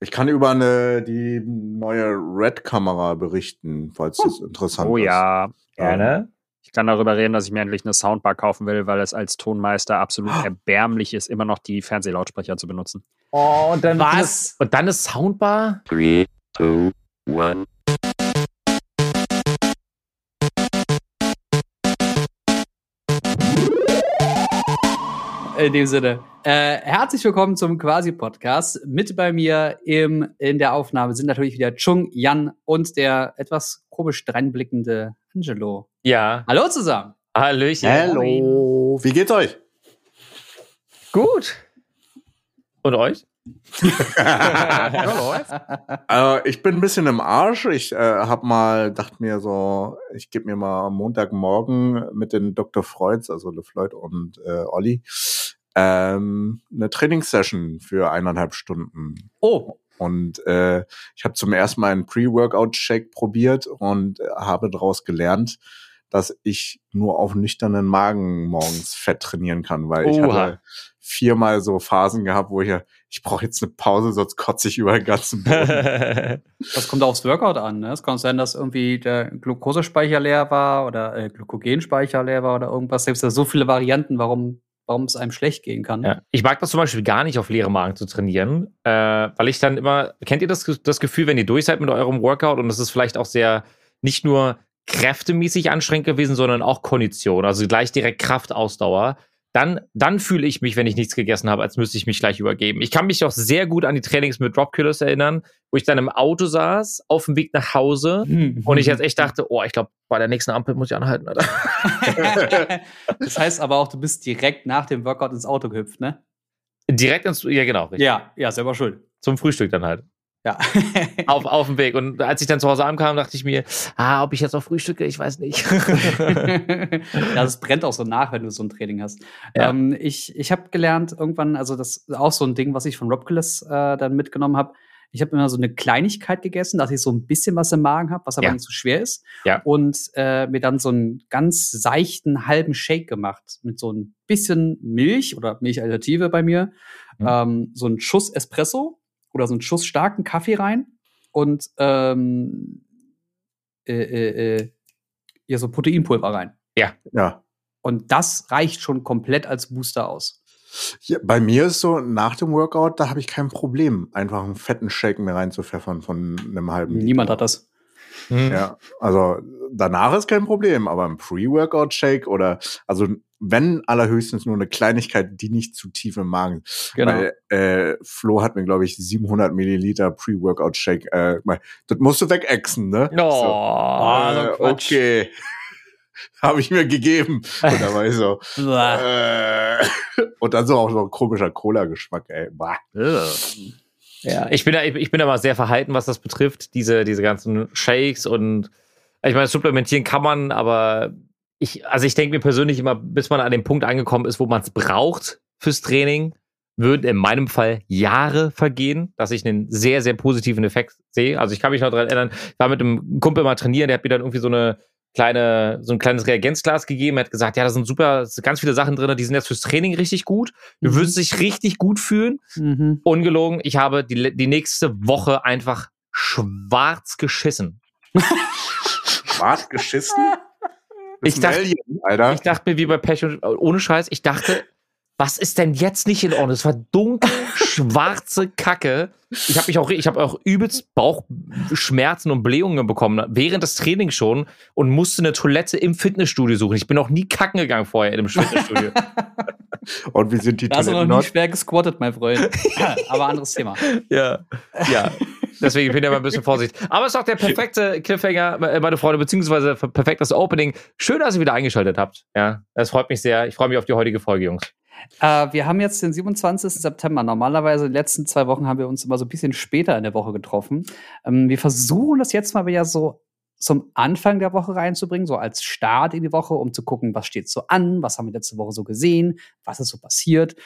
Ich kann über eine, die neue Red-Kamera berichten, falls das interessant Oh ist. ja, Gerne. ich kann darüber reden, dass ich mir endlich eine Soundbar kaufen will, weil es als Tonmeister absolut erbärmlich ist, immer noch die Fernsehlautsprecher zu benutzen. Oh, und dann Was? Und dann ist Soundbar. Three, two, one. In dem Sinne. Äh, herzlich willkommen zum Quasi-Podcast. Mit bei mir im, in der Aufnahme sind natürlich wieder Chung, Jan und der etwas komisch dreinblickende Angelo. Ja. Hallo zusammen. Hallöchen. Hallo, wie geht's euch? Gut. Und euch? Äh, ich bin ein bisschen im Arsch. Ich äh, hab mal, dachte mir so, ich gebe mir mal am Montagmorgen mit den Dr. Freuds, also LeFloid und äh, Olli, ähm, eine Trainingssession für eineinhalb Stunden. Oh, Und äh, ich habe zum ersten Mal einen Pre-Workout-Shake probiert und äh, habe daraus gelernt, dass ich nur auf nüchternen Magen morgens Fett trainieren kann, weil ich Oha. hatte viermal so Phasen gehabt, wo ich ja, ich brauche jetzt eine Pause, sonst kotze ich über den ganzen Boden. das kommt aufs Workout an. Ne? Es kann sein, dass irgendwie der Glukosespeicher leer war oder äh, Glykogenspeicher leer war oder irgendwas. Selbst da so viele Varianten, warum, warum es einem schlecht gehen kann. ja. Ich mag das zum Beispiel gar nicht, auf leere Magen zu trainieren, äh, weil ich dann immer, kennt ihr das, das Gefühl, wenn ihr durch seid mit eurem Workout und es ist vielleicht auch sehr, nicht nur kräftemäßig anstrengend gewesen, sondern auch Kondition, also gleich direkt Kraftausdauer. Dann, dann fühle ich mich, wenn ich nichts gegessen habe, als müsste ich mich gleich übergeben. Ich kann mich auch sehr gut an die Trainings mit Dropkillers erinnern, wo ich dann im Auto saß, auf dem Weg nach Hause und ich jetzt echt dachte, oh, ich glaube, bei der nächsten Ampel muss ich anhalten, Alter. das heißt aber auch, du bist direkt nach dem Workout ins Auto gehüpft, ne? Direkt ins, ja genau, richtig. Ja, ja, selber schuld. zum Frühstück dann halt. Ja. Auf, auf dem Weg. Und als ich dann zu Hause ankam, dachte ich mir, ah, ob ich jetzt noch frühstücke, ich weiß nicht. ja, das brennt auch so nach, wenn du so ein Training hast. Ja. Ähm, ich ich habe gelernt irgendwann, also das ist auch so ein Ding, was ich von Robculus äh, dann mitgenommen habe. Ich habe immer so eine Kleinigkeit gegessen, dass ich so ein bisschen was im Magen habe, was aber Ja. nicht so schwer ist. Ja. Und äh, mir dann so einen ganz seichten halben Shake gemacht mit so ein bisschen Milch oder Milchalternative bei mir, Mhm. ähm, so ein Schuss Espresso oder so einen Schuss starken Kaffee rein und ähm, äh, äh, äh, ja, so Proteinpulver rein. ja. Und das reicht schon komplett als Booster aus. ja. Bei mir ist so, nach dem Workout, da habe ich kein Problem, einfach einen fetten Shake mir reinzupfeffern von einem halben Niemand Liter. hat das. Hm. Ja, also danach ist kein Problem, aber ein Pre-Workout-Shake oder, also wenn allerhöchstens nur eine Kleinigkeit, die nicht zu tief im Magen. Genau. Weil äh, Flo hat mir, glaube ich, 700 Milliliter Pre-Workout-Shake. Äh, das musst du wegexen, ne? Oh, So, Ah, äh, Quatsch. okay. Habe ich mir gegeben. Und da war ich so. Äh, und dann so auch so ein komischer Cola-Geschmack, ey. Bah. Ja, ich bin da, ich bin da mal sehr verhalten, was das betrifft. Diese, diese ganzen Shakes und ich meine, supplementieren kann man, aber ich, also ich denke mir persönlich immer, bis man an dem Punkt angekommen ist, wo man es braucht fürs Training, würden in meinem Fall Jahre vergehen, dass ich einen sehr, sehr positiven Effekt sehe. Also ich kann mich noch daran erinnern, ich war mit einem Kumpel mal trainieren, der hat mir dann irgendwie so eine kleine, so ein kleines Reagenzglas gegeben. Er hat gesagt, ja, da sind super, ganz viele Sachen drin, die sind jetzt fürs Training richtig gut. Du Mhm. würdest dich richtig gut fühlen. Mhm. Ungelogen, ich habe die, die nächste Woche einfach schwarz geschissen. Schwarz geschissen? Ich dachte- Alien, Alter. Ich dachte mir, wie bei Pech und ohne Scheiß, ich dachte, was ist denn jetzt nicht in Ordnung? Es war dunkel, schwarze Kacke. Ich habe mich auch, ich habe auch übelst Bauchschmerzen und Blähungen bekommen während des Trainings schon und musste eine Toilette im Fitnessstudio suchen. Ich bin noch nie kacken gegangen vorher in einem Fitnessstudio. Und wie sind die Da hast du noch Toiletten nie schwer gesquattet, mein Freund. Aber anderes Thema. ja, ja. Deswegen bin ich immer ein bisschen vorsichtig. Aber es ist auch der perfekte Cliffhanger, äh, meine Freunde, beziehungsweise perfektes Opening. Schön, dass ihr wieder eingeschaltet habt. Ja, das freut mich sehr. Ich freue mich auf die heutige Folge, Jungs. Äh, wir haben jetzt den 27. September. Normalerweise, die letzten zwei Wochen haben wir uns immer so ein bisschen später in der Woche getroffen. Ähm, wir versuchen das jetzt mal wieder so zum Anfang der Woche reinzubringen, so als Start in die Woche, um zu gucken, was steht so an, was haben wir letzte Woche so gesehen, was ist so passiert.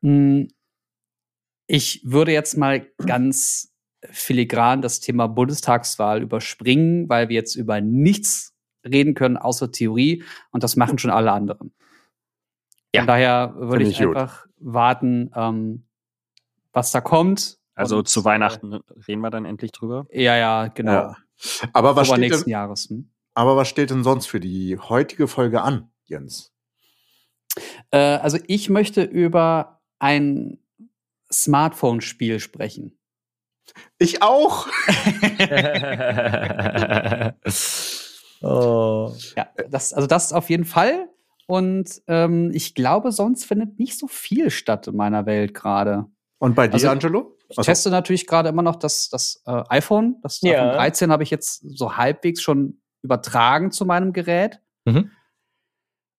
Mm, Ich würde jetzt mal ganz filigran das Thema Bundestagswahl überspringen, weil wir jetzt über nichts reden können außer Theorie und das machen schon alle anderen. Ja. Von daher würde ich ich gut. einfach warten, ähm, was da kommt. Also Und, zu Weihnachten reden wir dann endlich drüber. Ja, ja, genau. Ja. Aber was, steht nächsten denn, Jahres. Hm? aber was steht denn sonst für die heutige Folge an, Jens? Äh, also ich möchte über ein Smartphone-Spiel sprechen. Ich auch. oh. Ja, das, also das auf jeden Fall. Und ähm, ich glaube, sonst findet nicht so viel statt in meiner Welt gerade. Und bei dir, Also, Angelo? Ich teste natürlich gerade immer noch das, das äh, iPhone. Das Ja. iPhone 13 habe ich jetzt so halbwegs schon übertragen zu meinem Gerät. Mhm.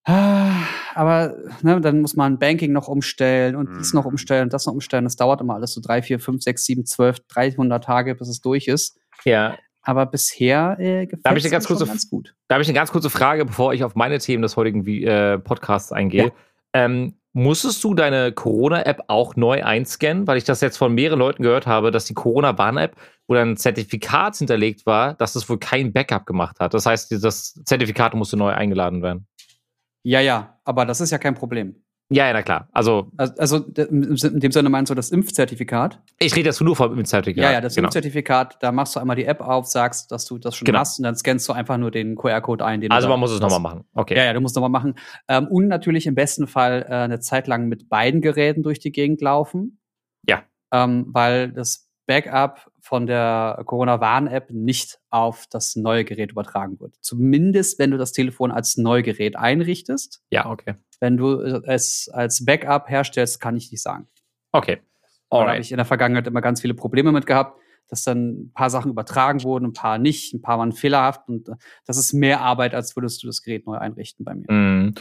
Aber ne, dann muss man Banking noch umstellen und dies noch Mhm. umstellen und das noch umstellen. Das dauert immer alles so drei, vier, fünf, sechs, sieben, zwölf, 300 Tage, bis es durch ist. Ja, Aber bisher äh, gefällt es ganz mir kurze- ganz gut. Da habe ich eine ganz kurze Frage, bevor ich auf meine Themen des heutigen äh, Podcasts eingehe. Ja. Ähm, musstest du deine Corona-App auch neu einscannen? Weil ich das jetzt von mehreren Leuten gehört habe, dass die Corona-Warn-App, wo dann ein Zertifikat hinterlegt war, dass es wohl kein Backup gemacht hat. Das heißt, das Zertifikat musste neu eingeladen werden. Ja, ja, aber das ist ja kein Problem. Ja, ja, na klar. Also, Also, in dem Sinne meinst du das Impfzertifikat? ich rede jetzt nur vom Zertifikat. Ja, ja, das genau. Impfzertifikat, da machst du einmal die App auf, sagst, dass du das schon Genau. hast und dann scannst du einfach nur den QR-Code ein. Den du Also, man muss es nochmal machen. Okay. Ja, ja, du musst nochmal machen. Ähm, und natürlich im besten Fall äh, eine Zeit lang mit beiden Geräten durch die Gegend laufen. Ja. Ähm, weil das Backup von der Corona-Warn-App nicht auf das neue Gerät übertragen wird. Zumindest, wenn du das Telefon als Neugerät einrichtest. Ja, okay. Wenn du es als Backup herstellst, kann ich nicht sagen. Okay. Da habe Alright. ich in der Vergangenheit immer ganz viele Probleme mit gehabt, dass dann ein paar Sachen übertragen wurden, ein paar nicht, ein paar waren fehlerhaft und äh, das ist mehr Arbeit, als würdest du das Gerät neu einrichten bei mir. Mm,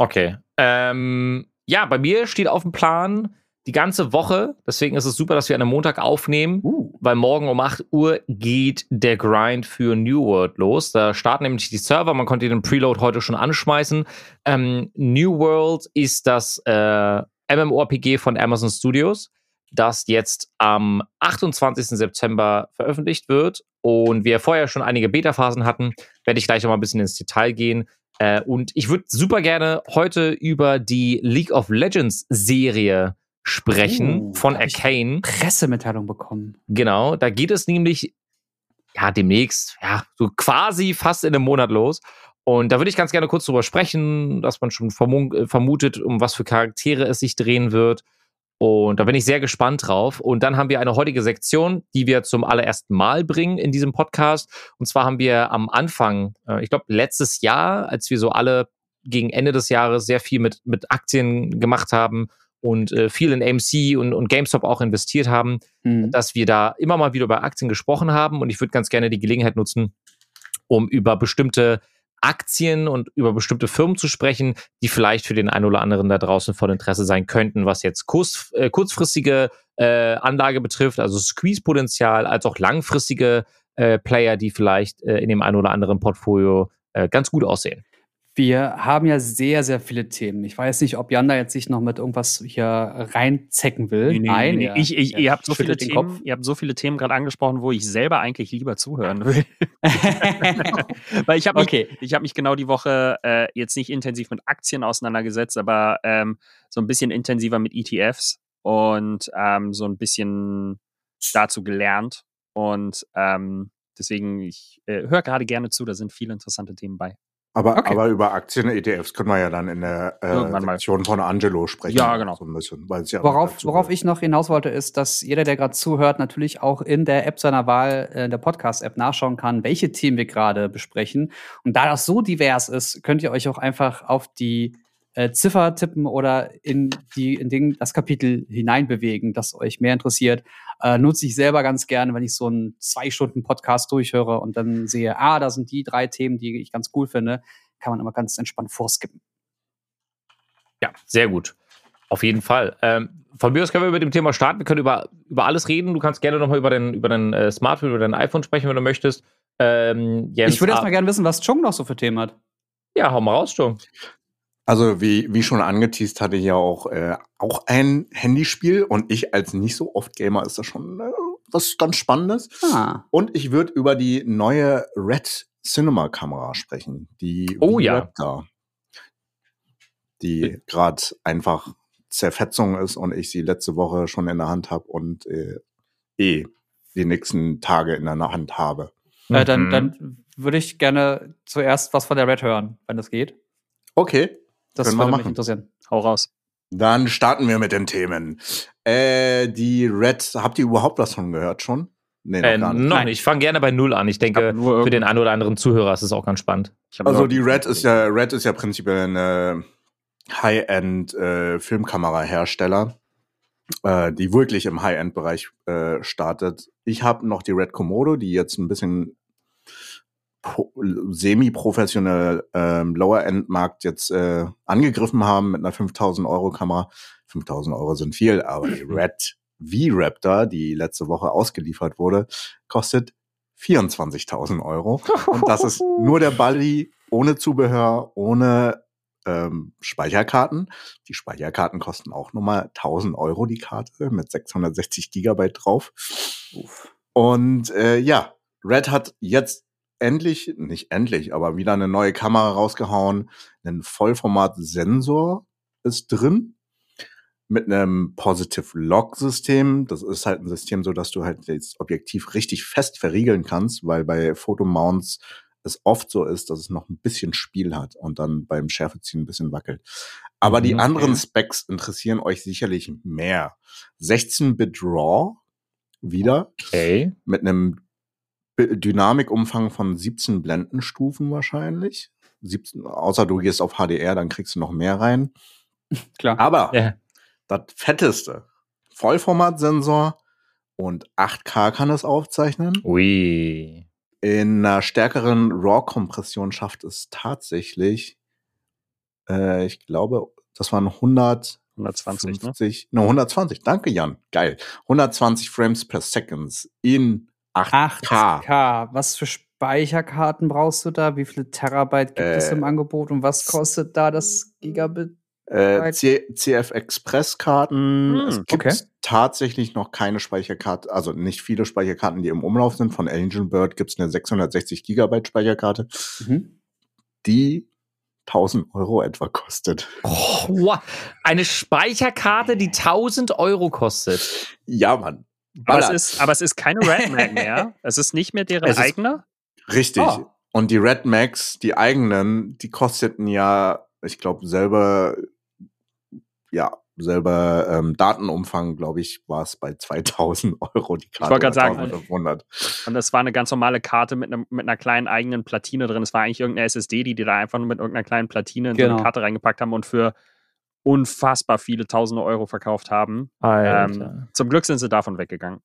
Okay. Ähm, ja, bei mir steht auf dem Plan die ganze Woche. Deswegen ist es super, dass wir an einem Montag aufnehmen, Uh. weil morgen um 8 Uhr geht der Grind für New World los. Da starten nämlich die Server. Man konnte den Preload heute schon anschmeißen. Ähm, New World ist das äh, MMORPG von Amazon Studios, das jetzt am 28. September veröffentlicht wird. Und wir vorher schon einige Beta-Phasen hatten, werde ich gleich noch mal ein bisschen ins Detail gehen. Äh, und ich würde super gerne heute über die League of Legends Serie sprechen Oh, von Arcane. Pressemitteilung bekommen. Genau, da geht es nämlich ja demnächst, ja, so quasi fast in einem Monat los. Und da würde ich ganz gerne kurz drüber sprechen, dass man schon äh, vermutet, um was für Charaktere es sich drehen wird. Und da bin ich sehr gespannt drauf. Und dann haben wir eine heutige Sektion, die wir zum allerersten Mal bringen in diesem Podcast. Und zwar haben wir am Anfang, äh, ich glaube letztes Jahr, als wir so alle gegen Ende des Jahres sehr viel mit, mit Aktien gemacht haben und äh, viel in AMC und, und GameStop auch investiert haben, Mhm. dass wir da immer mal wieder über Aktien gesprochen haben und ich würde ganz gerne die Gelegenheit nutzen, um über bestimmte Aktien und über bestimmte Firmen zu sprechen, die vielleicht für den einen oder anderen da draußen von Interesse sein könnten, was jetzt kurz, äh, kurzfristige äh, Anlage betrifft, also Squeeze-Potenzial, als auch langfristige äh, Player, die vielleicht äh, in dem einen oder anderen Portfolio äh, ganz gut aussehen. Wir haben ja sehr, sehr viele Themen. Ich weiß nicht, ob Jan da jetzt sich noch mit irgendwas hier reinzecken will. Nein, er- ich, ich, ihr, habt so viele Themen, ihr habt so viele Themen gerade angesprochen, wo ich selber eigentlich lieber zuhören will. Weil ich habe mich, okay. ich hab mich genau die Woche äh, jetzt nicht intensiv mit Aktien auseinandergesetzt, aber ähm, so ein bisschen intensiver mit ETFs und ähm, so ein bisschen dazu gelernt. Und ähm, deswegen, ich äh, höre gerade gerne zu, da sind viele interessante Themen bei. Aber, Okay. aber über Aktien, ETFs können wir ja dann in der äh, Irgendwann mal. Sektion von Angelo sprechen. Ja, genau. So ein bisschen, weil es ja Worauf, worauf ich noch hinaus wollte, ist, dass jeder, der gerade zuhört, natürlich auch in der App seiner Wahl, äh, in der Podcast-App nachschauen kann, welche Themen wir gerade besprechen. Und da das so divers ist, könnt ihr euch auch einfach auf die äh, Ziffer tippen oder in, die, in den, das Kapitel hineinbewegen, das euch mehr interessiert. Äh, nutze ich selber ganz gerne, wenn ich so einen zwei Stunden Podcast durchhöre und dann sehe, ah, da sind die drei Themen, die ich ganz cool finde, kann man immer ganz entspannt vorskippen. Ja, sehr gut. Auf jeden Fall. Ähm, von mir aus können wir über dem Thema starten. Wir können über, über alles reden. Du kannst gerne nochmal über dein, über dein äh, Smartphone, über dein iPhone sprechen, wenn du möchtest. Ähm, Jens, ich würde erst ah, mal gerne wissen, was Chung noch so für Themen hat. Ja, hau mal raus, Jung. Also wie, wie schon angeteased hatte ich ja auch, äh, auch ein Handyspiel und ich als nicht so oft Gamer ist das schon äh, was ganz Spannendes. Ah. Und ich würde über die neue Red Cinema Kamera sprechen, die Oh ja. Raptor, die gerade einfach Zerfetzung ist und ich sie letzte Woche schon in der Hand habe und äh, eh die nächsten Tage in der Hand habe. Äh, dann, Mhm. dann würde ich gerne zuerst was von der Red hören, wenn das geht. Okay, Das Können wir würde mich machen. interessieren. Hau raus. dann starten wir mit den Themen. Äh, die Red, habt ihr überhaupt was von gehört schon? Nee, noch Äh, gar nicht. noch nicht. Ich fange gerne bei Null an. Ich denke, für den einen oder anderen Zuhörer ist es auch ganz spannend. Also die Red ist ja, Red ist ja prinzipiell eine High-End äh, Filmkamerahersteller, äh, die wirklich im High-End-Bereich äh, startet. Ich habe noch die Red Komodo, die jetzt ein bisschen pro- semi-professionell ähm, Lower-End-Markt jetzt äh, angegriffen haben mit einer 5000 Euro Kamera. 5000 Euro sind viel, aber die Red V-Raptor, die letzte Woche ausgeliefert wurde, kostet 24.000 Euro. Und das ist nur der Body ohne Zubehör, ohne ähm, Speicherkarten. Die Speicherkarten kosten auch nochmal 1000 Euro die Karte mit 660 Gigabyte drauf. Und äh, ja, Red hat jetzt endlich, nicht endlich, aber wieder eine neue Kamera rausgehauen. Ein Vollformat-Sensor ist drin mit einem Positive Lock System. Das ist halt ein System, so dass du halt das Objektiv richtig fest verriegeln kannst, weil bei Fotomounts es oft so ist, dass es noch ein bisschen Spiel hat und dann beim Schärfeziehen ein bisschen wackelt. Aber die Mhm, anderen okay. Specs interessieren euch sicherlich mehr. 16-Bit RAW wieder Okay. mit einem Dynamikumfang von 17 Blendenstufen wahrscheinlich. 17, außer du gehst auf HDR, dann kriegst du noch mehr rein. Klar. Aber Ja. das fetteste, Vollformatsensor und 8K kann es aufzeichnen. Ui. In einer stärkeren RAW-Kompression schafft es tatsächlich, äh, ich glaube, das waren 100 120, ne? 50, no, 120. Danke, Jan. Geil. 120 Frames per Second in 8K. 8K. Was für Speicherkarten brauchst du da? Wie viele Terabyte gibt es Äh, im Angebot? Und was kostet da das Gigabit? Äh, CF Express Karten. Hm, es gibt okay. tatsächlich noch keine Speicherkarte, also nicht viele Speicherkarten, die im Umlauf sind. Von Angel Bird gibt es eine 660 Gigabyte Speicherkarte, Mhm. die 1000 Euro etwa kostet. Oh, wow. Eine Speicherkarte, die 1000 Euro kostet. Ja, Mann. Aber es, ist, aber es ist keine Red Mag mehr. Es ist nicht mehr deren eigener. Richtig. Ah. Und die Red Max, die eigenen, die kosteten ja, ich glaube, selber, ja, selber ähm, Datenumfang, glaube ich, war es bei 2000 Euro die Karte. wollte grad oder sagen, 1500. Und das war eine ganz normale Karte mit, einem, mit einer kleinen eigenen Platine drin. Es war eigentlich irgendeine SSD, die die da einfach nur mit irgendeiner kleinen Platine in so Genau. eine Karte reingepackt haben und für unfassbar viele tausende Euro verkauft haben. Ähm, zum Glück sind sie davon weggegangen.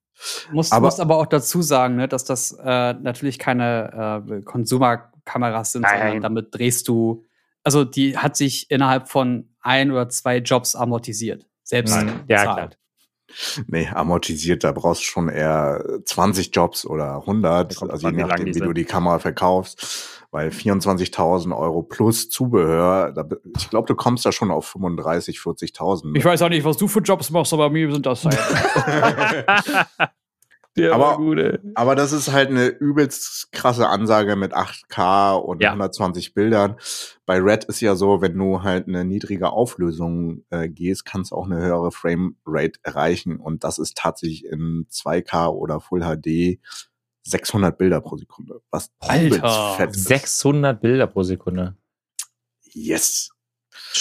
Muss, Aber- musst aber auch dazu sagen, ne, dass das äh, natürlich keine äh, Consumer-Kameras sind, Nein. sondern damit drehst du, also die hat sich innerhalb von ein oder zwei Jobs amortisiert. Selbst Nein. Ja, bezahlt. Nee, amortisiert, da brauchst du schon eher 20 Jobs oder 100, Ja, kommt also je wie nachdem, wie du sind. die Kamera verkaufst. Weil 24.000 Euro plus Zubehör, da, ich glaube, du kommst da schon auf 35, 40.000. Ich weiß auch nicht, was du für Jobs machst, aber mir sind das halt. Der Aber- war gut. Aber das ist halt eine übelst krasse Ansage mit 8K und Ja. 120 Bildern. Bei Red ist ja so, wenn du halt eine niedrige Auflösung äh, gehst, kannst du auch eine höhere Framerate erreichen. Und das ist tatsächlich in 2K oder Full HD 600 Bilder pro Sekunde. Was Alter. übelst fett ist. 600 Bilder pro Sekunde. Yes.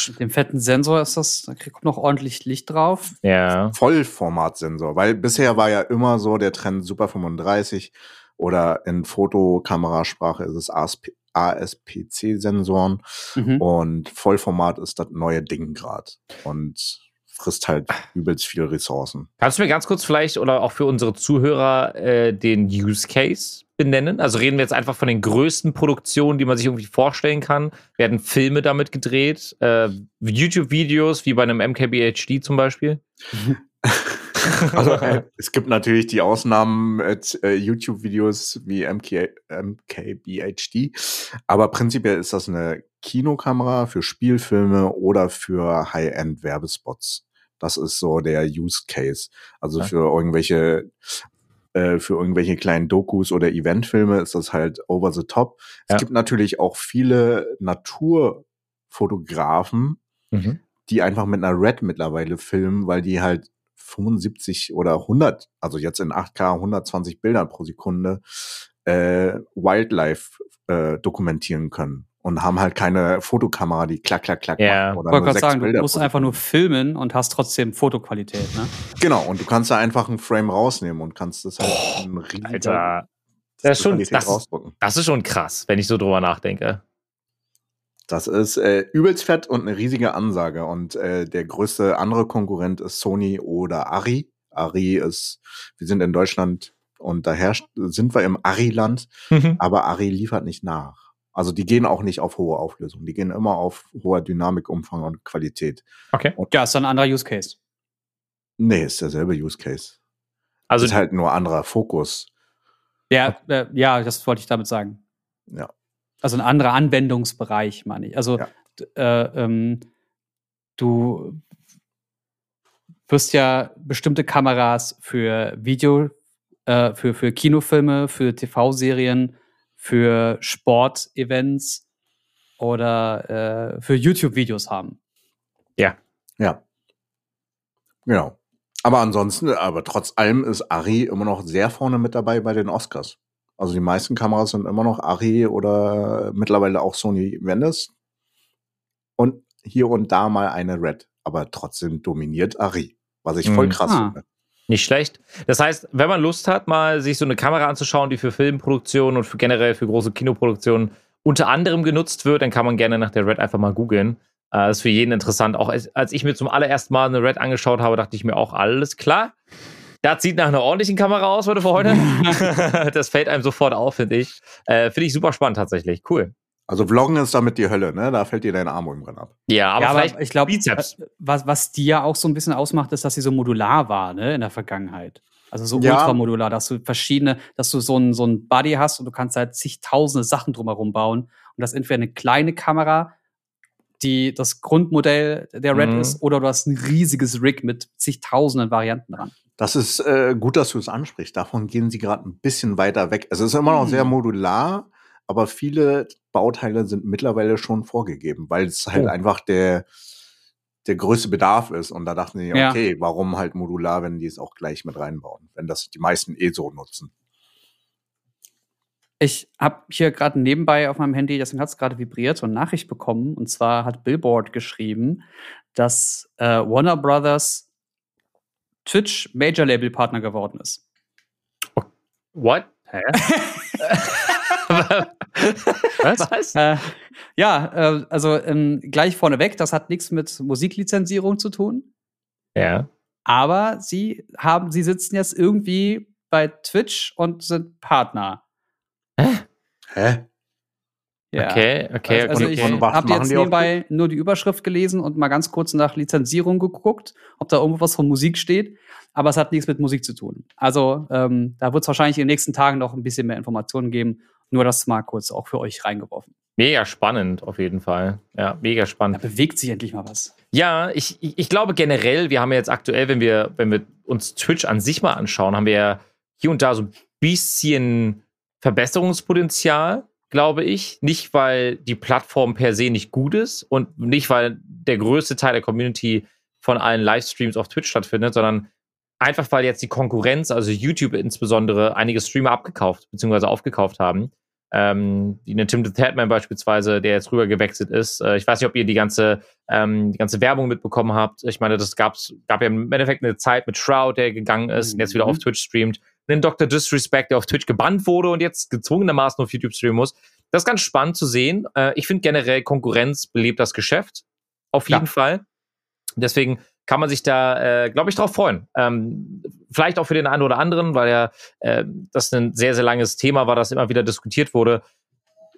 Mit dem fetten Sensor ist das, da kommt noch ordentlich Licht drauf. Ja. Vollformatsensor, weil bisher war ja immer so der Trend Super 35 oder in Fotokamerasprache ist es ASP ASPC-Sensoren Mhm. und Vollformat ist das neue Ding grad und frisst halt übelst viele Ressourcen. Kannst du mir ganz kurz vielleicht oder auch für unsere Zuhörer äh, den Use Case benennen? Also reden wir jetzt einfach von den größten Produktionen, die man sich irgendwie vorstellen kann. Werden Filme damit gedreht? Äh, YouTube-Videos wie bei einem MKBHD zum Beispiel? Also äh, es gibt natürlich die Ausnahmen mit äh, YouTube-Videos wie MK, MKBHD, aber prinzipiell ist das eine Kinokamera für Spielfilme oder für High-End-Werbespots. Das ist so der Use Case. Also Ja. für irgendwelche äh, für irgendwelche kleinen Dokus oder Eventfilme ist das halt over the top. Ja. Es gibt natürlich auch viele Naturfotografen, Mhm. die einfach mit einer Red mittlerweile filmen, weil die halt 75 oder 100, also jetzt in 8K 120 Bildern pro Sekunde äh, Wildlife äh, dokumentieren können und haben halt keine Fotokamera, die klack, klack, klack Ja. macht. Oder Ich wollte nur gerade sechs sagen, du Bilder musst pro einfach nur filmen und hast trotzdem Fotoqualität, ne? Genau, und du kannst da einfach einen Frame rausnehmen und kannst das halt Oh, in riesiger Alter. Das ist schon- das. Das ist schon krass, wenn ich so drüber nachdenke. Das ist äh, übelst fett und eine riesige Ansage. Und äh, der größte andere Konkurrent ist Sony oder Ari. Ari ist, wir sind in Deutschland und da herrscht, sind wir im Ari-Land, aber Ari liefert nicht nach. Also die gehen auch nicht auf hohe Auflösung. Die gehen immer auf hoher Dynamikumfang und Qualität. Okay. Ja, ist dann ein anderer Use Case. Nee, ist derselbe Use Case. Also ist halt nur anderer Fokus. Ja, äh, ja, das wollte ich damit sagen. Ja. Also ein anderer Anwendungsbereich, meine ich. Also Ja. äh, ähm, du wirst ja bestimmte Kameras für Video, äh, für, für Kinofilme, für TV-Serien, für Sportevents oder äh, für YouTube-Videos haben. Ja. Genau. Aber ansonsten, aber trotz allem ist Ari immer noch sehr vorne mit dabei bei den Oscars. Also die meisten Kameras sind immer noch Ari oder mittlerweile auch Sony Venice. Und hier und da mal eine Red. Aber trotzdem dominiert Ari. Was ich voll Mhm. krass Ah. finde. Nicht schlecht. Das heißt, wenn man Lust hat, mal sich so eine Kamera anzuschauen, die für Filmproduktion und für generell für große Kinoproduktionen unter anderem genutzt wird, dann kann man gerne nach der Red einfach mal googeln. Äh, ist für jeden interessant. Auch als, als ich mir zum allerersten Mal eine Red angeschaut habe, dachte ich mir auch, alles klar. Das sieht nach einer ordentlichen Kamera aus heute für heute. das fällt einem sofort auf, finde ich. Äh, finde ich super spannend tatsächlich. Cool. Also Vloggen ist damit die Hölle, ne? Da fällt dir dein Arm irgendwann ab. Ja, aber ja, aber ich glaube, Bizeps. was, was die ja auch so ein bisschen ausmacht, ist, dass sie so modular war, ne, in der Vergangenheit. Also so Ja. ultramodular, dass du verschiedene, dass du so ein, so ein Body hast und du kannst halt zigtausende Sachen drumherum bauen. Und das ist entweder eine kleine Kamera, die das Grundmodell der Red Mhm. ist, oder du hast ein riesiges Rig mit zigtausenden Varianten dran. Das ist äh, gut, dass du es ansprichst. Davon gehen sie gerade ein bisschen weiter weg. Also es ist immer noch sehr modular, aber viele Bauteile sind mittlerweile schon vorgegeben, weil es halt Oh. einfach der, der größte Bedarf ist. Und da dachten sie, Ja. okay, warum halt modular, wenn die es auch gleich mit reinbauen, wenn das die meisten eh so nutzen. Ich habe hier gerade nebenbei auf meinem Handy, deswegen hat es gerade vibriert, so eine Nachricht bekommen. Und zwar hat Billboard geschrieben, dass äh, Warner Brothers Twitch Major Label Partner geworden ist. What? Hä? Was? Was? Äh, ja, äh, also ähm, gleich vorneweg, das hat nichts mit Musiklizenzierung zu tun. Ja. Aber sie haben, sie sitzen jetzt irgendwie bei Twitch und sind Partner. Hä? Ja. Okay, okay, Also, also okay. ich habe jetzt nebenbei nur die Überschrift gelesen und mal ganz kurz nach Lizenzierung geguckt, ob da irgendwo was von Musik steht. Aber es hat nichts mit Musik zu tun. Also ähm, da wird es wahrscheinlich in den nächsten Tagen noch ein bisschen mehr Informationen geben. Nur das mal kurz auch für euch reingeworfen. Mega spannend, auf jeden Fall. Ja, mega Da spannend. bewegt sich endlich mal was. Ja, ich, ich, ich glaube generell, wir haben ja jetzt aktuell, wenn wir, wenn wir uns Twitch an sich mal anschauen, haben wir ja hier und da so ein bisschen Verbesserungspotenzial, glaube ich. Nicht, weil die Plattform per se nicht gut ist und nicht, weil der größte Teil der Community von allen Livestreams auf Twitch stattfindet, sondern einfach, weil jetzt die Konkurrenz, also YouTube insbesondere, einige Streamer abgekauft bzw. aufgekauft haben. Ähm, eine Tim the Tatman beispielsweise, der jetzt rüber gewechselt ist. Äh, ich weiß nicht, ob ihr die ganze, ähm, die ganze Werbung mitbekommen habt. Ich meine, das gab's, gab ja im Endeffekt eine Zeit mit Shroud, der gegangen ist und jetzt wieder Mhm. auf Twitch streamt. Einen Dr. Disrespect, der auf Twitch gebannt wurde und jetzt gezwungenermaßen auf YouTube streamen muss. Das ist ganz spannend zu sehen. Äh, ich finde generell, Konkurrenz belebt das Geschäft. Auf jeden Ja. Fall. Deswegen kann man sich da, äh, glaube ich, drauf freuen. Ähm, vielleicht auch für den einen oder anderen, weil ja äh, das ein sehr, sehr langes Thema war, das immer wieder diskutiert wurde,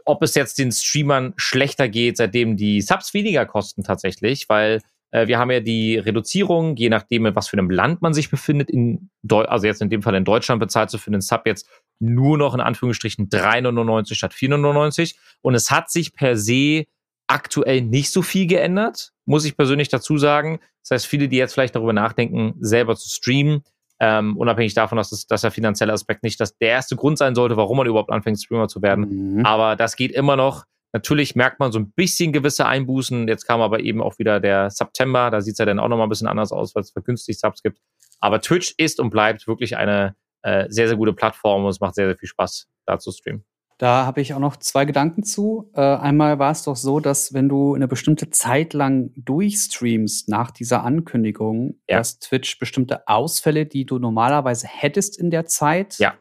ob es jetzt den Streamern schlechter geht, seitdem die Subs weniger kosten tatsächlich, weil wir haben ja die Reduzierung, je nachdem, in was für einem Land man sich befindet, in Deu also jetzt in dem Fall in Deutschland bezahlt du für einen Sub jetzt nur noch in Anführungsstrichen 3,99 statt 4,99 und es hat sich per se aktuell nicht so viel geändert, muss ich persönlich dazu sagen. Das heißt, viele, die jetzt vielleicht darüber nachdenken, selber zu streamen, ähm, unabhängig davon, dass, das, dass der finanzielle Aspekt nicht das, der erste Grund sein sollte, warum man überhaupt anfängt, Streamer zu werden. Mhm. Aber das geht immer noch. Natürlich merkt man so ein bisschen gewisse Einbußen. Jetzt kam aber eben auch wieder der September. Da sieht es ja dann auch noch mal ein bisschen anders aus, weil es vergünstigt Subs gibt. Aber Twitch ist und bleibt wirklich eine äh, sehr, sehr gute Plattform und es macht sehr, sehr viel Spaß, da zu streamen. Da habe ich auch noch zwei Gedanken zu. Äh, einmal war es doch so, dass wenn du eine bestimmte Zeit lang durchstreamst nach dieser Ankündigung, Ja. dass Twitch bestimmte Ausfälle, die du normalerweise hättest in der Zeit, Ja.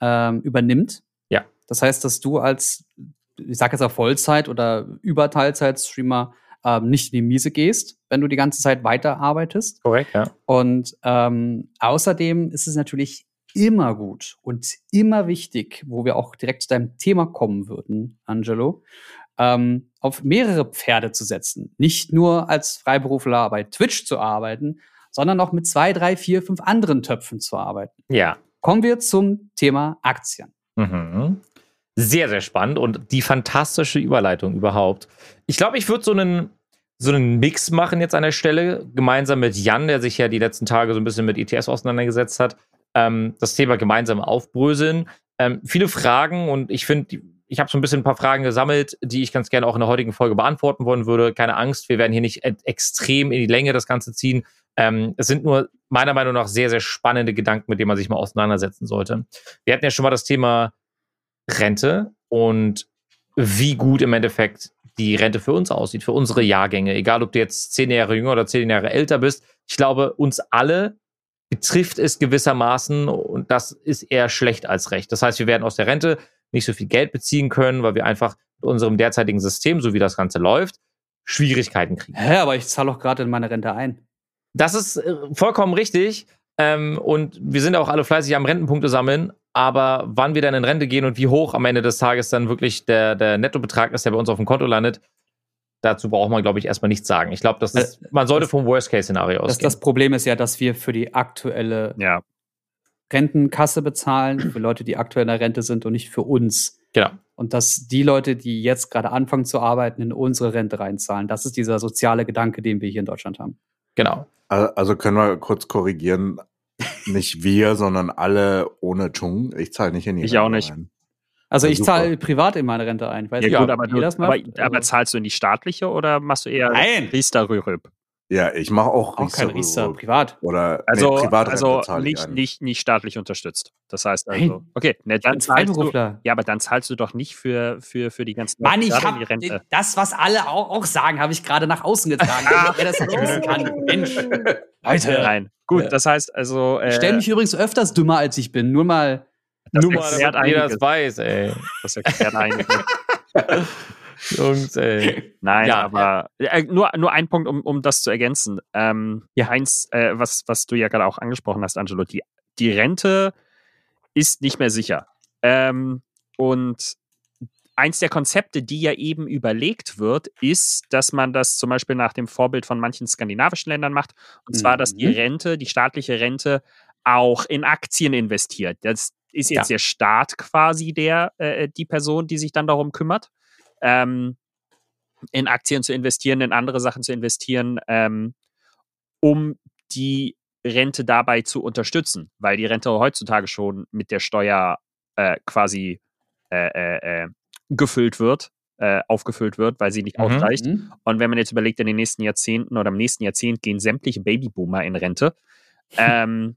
ähm, übernimmt. Ja. Das heißt, dass du als, ich sag jetzt auch Vollzeit- oder Überteilzeit-Streamer ähm, nicht in die Miese gehst, wenn du die ganze Zeit weiterarbeitest. Korrekt, ja. Und ähm, außerdem ist es natürlich immer gut und immer wichtig, wo wir auch direkt zu deinem Thema kommen würden, Angelo, ähm, auf mehrere Pferde zu setzen. Nicht nur als Freiberufler bei Twitch zu arbeiten, sondern auch mit zwei, drei, vier, fünf anderen Töpfen zu arbeiten. Ja. Kommen wir zum Thema Aktien. Mhm. Sehr, sehr spannend und die fantastische Überleitung überhaupt. Ich glaube, ich würde so einen, so einen Mix machen jetzt an der Stelle, gemeinsam mit Jan, der sich ja die letzten Tage so ein bisschen mit ETS auseinandergesetzt hat, ähm, das Thema gemeinsam aufbröseln. Ähm, viele Fragen und ich finde, ich habe so ein bisschen ein paar Fragen gesammelt, die ich ganz gerne auch in der heutigen Folge beantworten wollen würde. Keine Angst, wir werden hier nicht e- extrem in die Länge das Ganze ziehen. Ähm, es sind nur meiner Meinung nach sehr, sehr spannende Gedanken, mit denen man sich mal auseinandersetzen sollte. Wir hatten ja schon mal das Thema Rente und wie gut im Endeffekt die Rente für uns aussieht, für unsere Jahrgänge. Egal, ob du jetzt zehn Jahre jünger oder zehn Jahre älter bist. Ich glaube, uns alle betrifft es gewissermaßen und das ist eher schlecht als recht. Das heißt, wir werden aus der Rente nicht so viel Geld beziehen können, weil wir einfach mit unserem derzeitigen System, so wie das Ganze läuft, Schwierigkeiten kriegen. Hä, aber ich zahle auch gerade in meine Rente ein. Das ist äh, vollkommen richtig. Ähm, und wir sind auch alle fleißig am Rentenpunkte sammeln. Aber wann wir dann in Rente gehen und wie hoch am Ende des Tages dann wirklich der, der Nettobetrag ist, der bei uns auf dem Konto landet, dazu braucht man, glaube ich, erstmal nichts sagen. Ich glaube, das ist, man sollte vom Worst-Case-Szenario ausgehen. das Problem ist ja, dass wir für die aktuelle Ja. Rentenkasse bezahlen, für Leute, die aktuell in der Rente sind und nicht für uns. genau. Und dass die Leute, die jetzt gerade anfangen zu arbeiten, in unsere Rente reinzahlen. Das ist dieser soziale Gedanke, den wir hier in Deutschland haben. Genau. Al- Also können wir kurz korrigieren. Nicht wir, sondern alle ohne Chung. Ich zahle nicht in die Ich Rente auch nicht. Rein. Also Ja, ich zahle privat in meine Rente ein. Weiß Ja, nicht, gut, aber, du, das aber, macht. aber Also- zahlst du in die staatliche oder machst du eher Nein. Riester-Rürup? Ja, ich mache auch auch kein Riester, Riester- privat. Oder Also, nee, Privatrente also nicht, nicht, nicht staatlich unterstützt. Das heißt also, Nein. okay, ne, dann zahlst du, ja, aber dann zahlst du doch nicht für, für, für die ganzen Mann, ich habe die Rente. das, was alle auch, auch sagen, habe ich gerade nach außen getragen. Wer das nicht wissen kann. Mensch. Leute. Nein. Gut, Ja. das heißt also. Äh, Ich stelle mich übrigens öfters dümmer, als ich bin. Nur mal. das Nur mal, damit jeder das weiß, ey. Das erklärt einiges. Jungs, ey. Nein, Ja, aber äh, nur, nur ein Punkt, um, um das zu ergänzen. Ähm, Ja. Eins, äh, was, was du ja gerade auch angesprochen hast, Angelo, die, die Rente ist nicht mehr sicher. Ähm, und eins der Konzepte, die ja eben überlegt wird, ist, dass man das zum Beispiel nach dem Vorbild von manchen skandinavischen Ländern macht. Und zwar, dass die Mhm. Rente, die staatliche Rente, auch in Aktien investiert. Das ist jetzt Ja. der Staat quasi der, äh, die Person, die sich dann darum kümmert. Ähm, in Aktien zu investieren, in andere Sachen zu investieren, ähm, um die Rente dabei zu unterstützen, weil die Rente heutzutage schon mit der Steuer äh, quasi äh, äh, äh, gefüllt wird, äh, aufgefüllt wird, weil sie nicht Mhm. ausreicht. Hm? Und wenn man jetzt überlegt, in den nächsten Jahrzehnten oder im nächsten Jahrzehnt gehen sämtliche Babyboomer in Rente. ähm,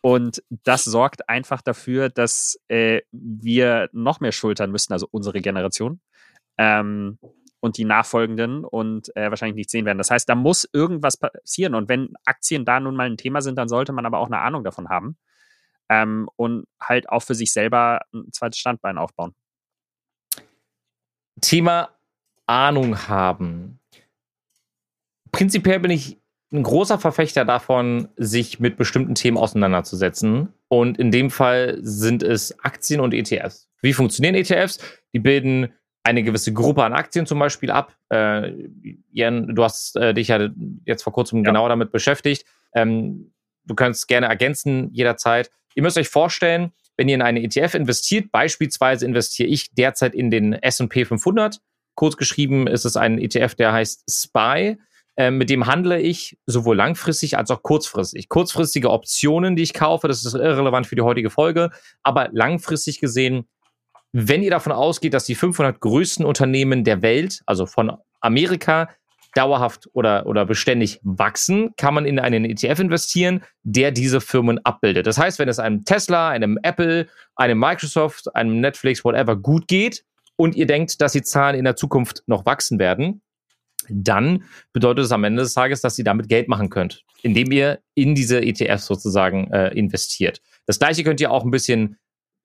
und das sorgt einfach dafür, dass äh, wir noch mehr schultern müssen, also unsere Generation ähm, und die Nachfolgenden und äh, wahrscheinlich nicht sehen werden. Das heißt, da muss irgendwas passieren. Und wenn Aktien da nun mal ein Thema sind, dann sollte man aber auch eine Ahnung davon haben ähm, und halt auch für sich selber ein zweites Standbein aufbauen. Thema Ahnung haben. Prinzipiell bin ich ein großer Verfechter davon, sich mit bestimmten Themen auseinanderzusetzen. Und in dem Fall sind es Aktien und ETFs. Wie funktionieren ETFs? Die bilden eine gewisse Gruppe an Aktien zum Beispiel ab. Äh, Jan, du hast äh, dich ja jetzt vor kurzem Ja. genauer damit beschäftigt. Ähm, du kannst gerne ergänzen jederzeit. Ihr müsst euch vorstellen, wenn ihr in eine ETF investiert, beispielsweise investiere ich derzeit in den S&P 500. Kurz geschrieben ist es ein ETF, der heißt SPY. Ähm, mit dem handle ich sowohl langfristig als auch kurzfristig. Kurzfristige Optionen, die ich kaufe, das ist irrelevant für die heutige Folge, aber langfristig gesehen, wenn ihr davon ausgeht, dass die 500 größten Unternehmen der Welt, also von Amerika, dauerhaft oder, oder beständig wachsen, kann man in einen ETF investieren, der diese Firmen abbildet. Das heißt, wenn es einem Tesla, einem Apple, einem Microsoft, einem Netflix, whatever gut geht und ihr denkt, dass die Zahlen in der Zukunft noch wachsen werden, dann bedeutet es am Ende des Tages, dass ihr damit Geld machen könnt, indem ihr in diese ETFs sozusagen äh, investiert. Das gleiche könnt ihr auch ein bisschen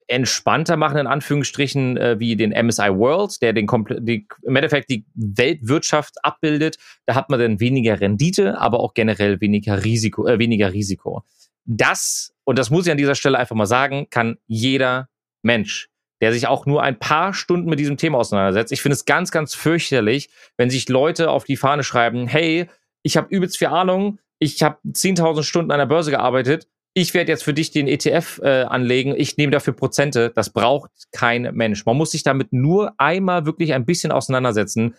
entspannter machen, in Anführungsstrichen, äh, wie den MSI World, der den die, im Endeffekt die Weltwirtschaft abbildet. Da hat man dann weniger Rendite, aber auch generell weniger Risiko, äh, weniger Risiko. Das, und das muss ich an dieser Stelle einfach mal sagen, kann jeder Mensch, der sich auch nur ein paar Stunden mit diesem Thema auseinandersetzt. Ich finde es ganz, ganz fürchterlich, wenn sich Leute auf die Fahne schreiben, hey, ich habe übelst viel Ahnung, ich habe 10.000 Stunden an der Börse gearbeitet, ich werde jetzt für dich den ETF äh, anlegen, ich nehme dafür Prozente. Das braucht kein Mensch. Man muss sich damit nur einmal wirklich ein bisschen auseinandersetzen.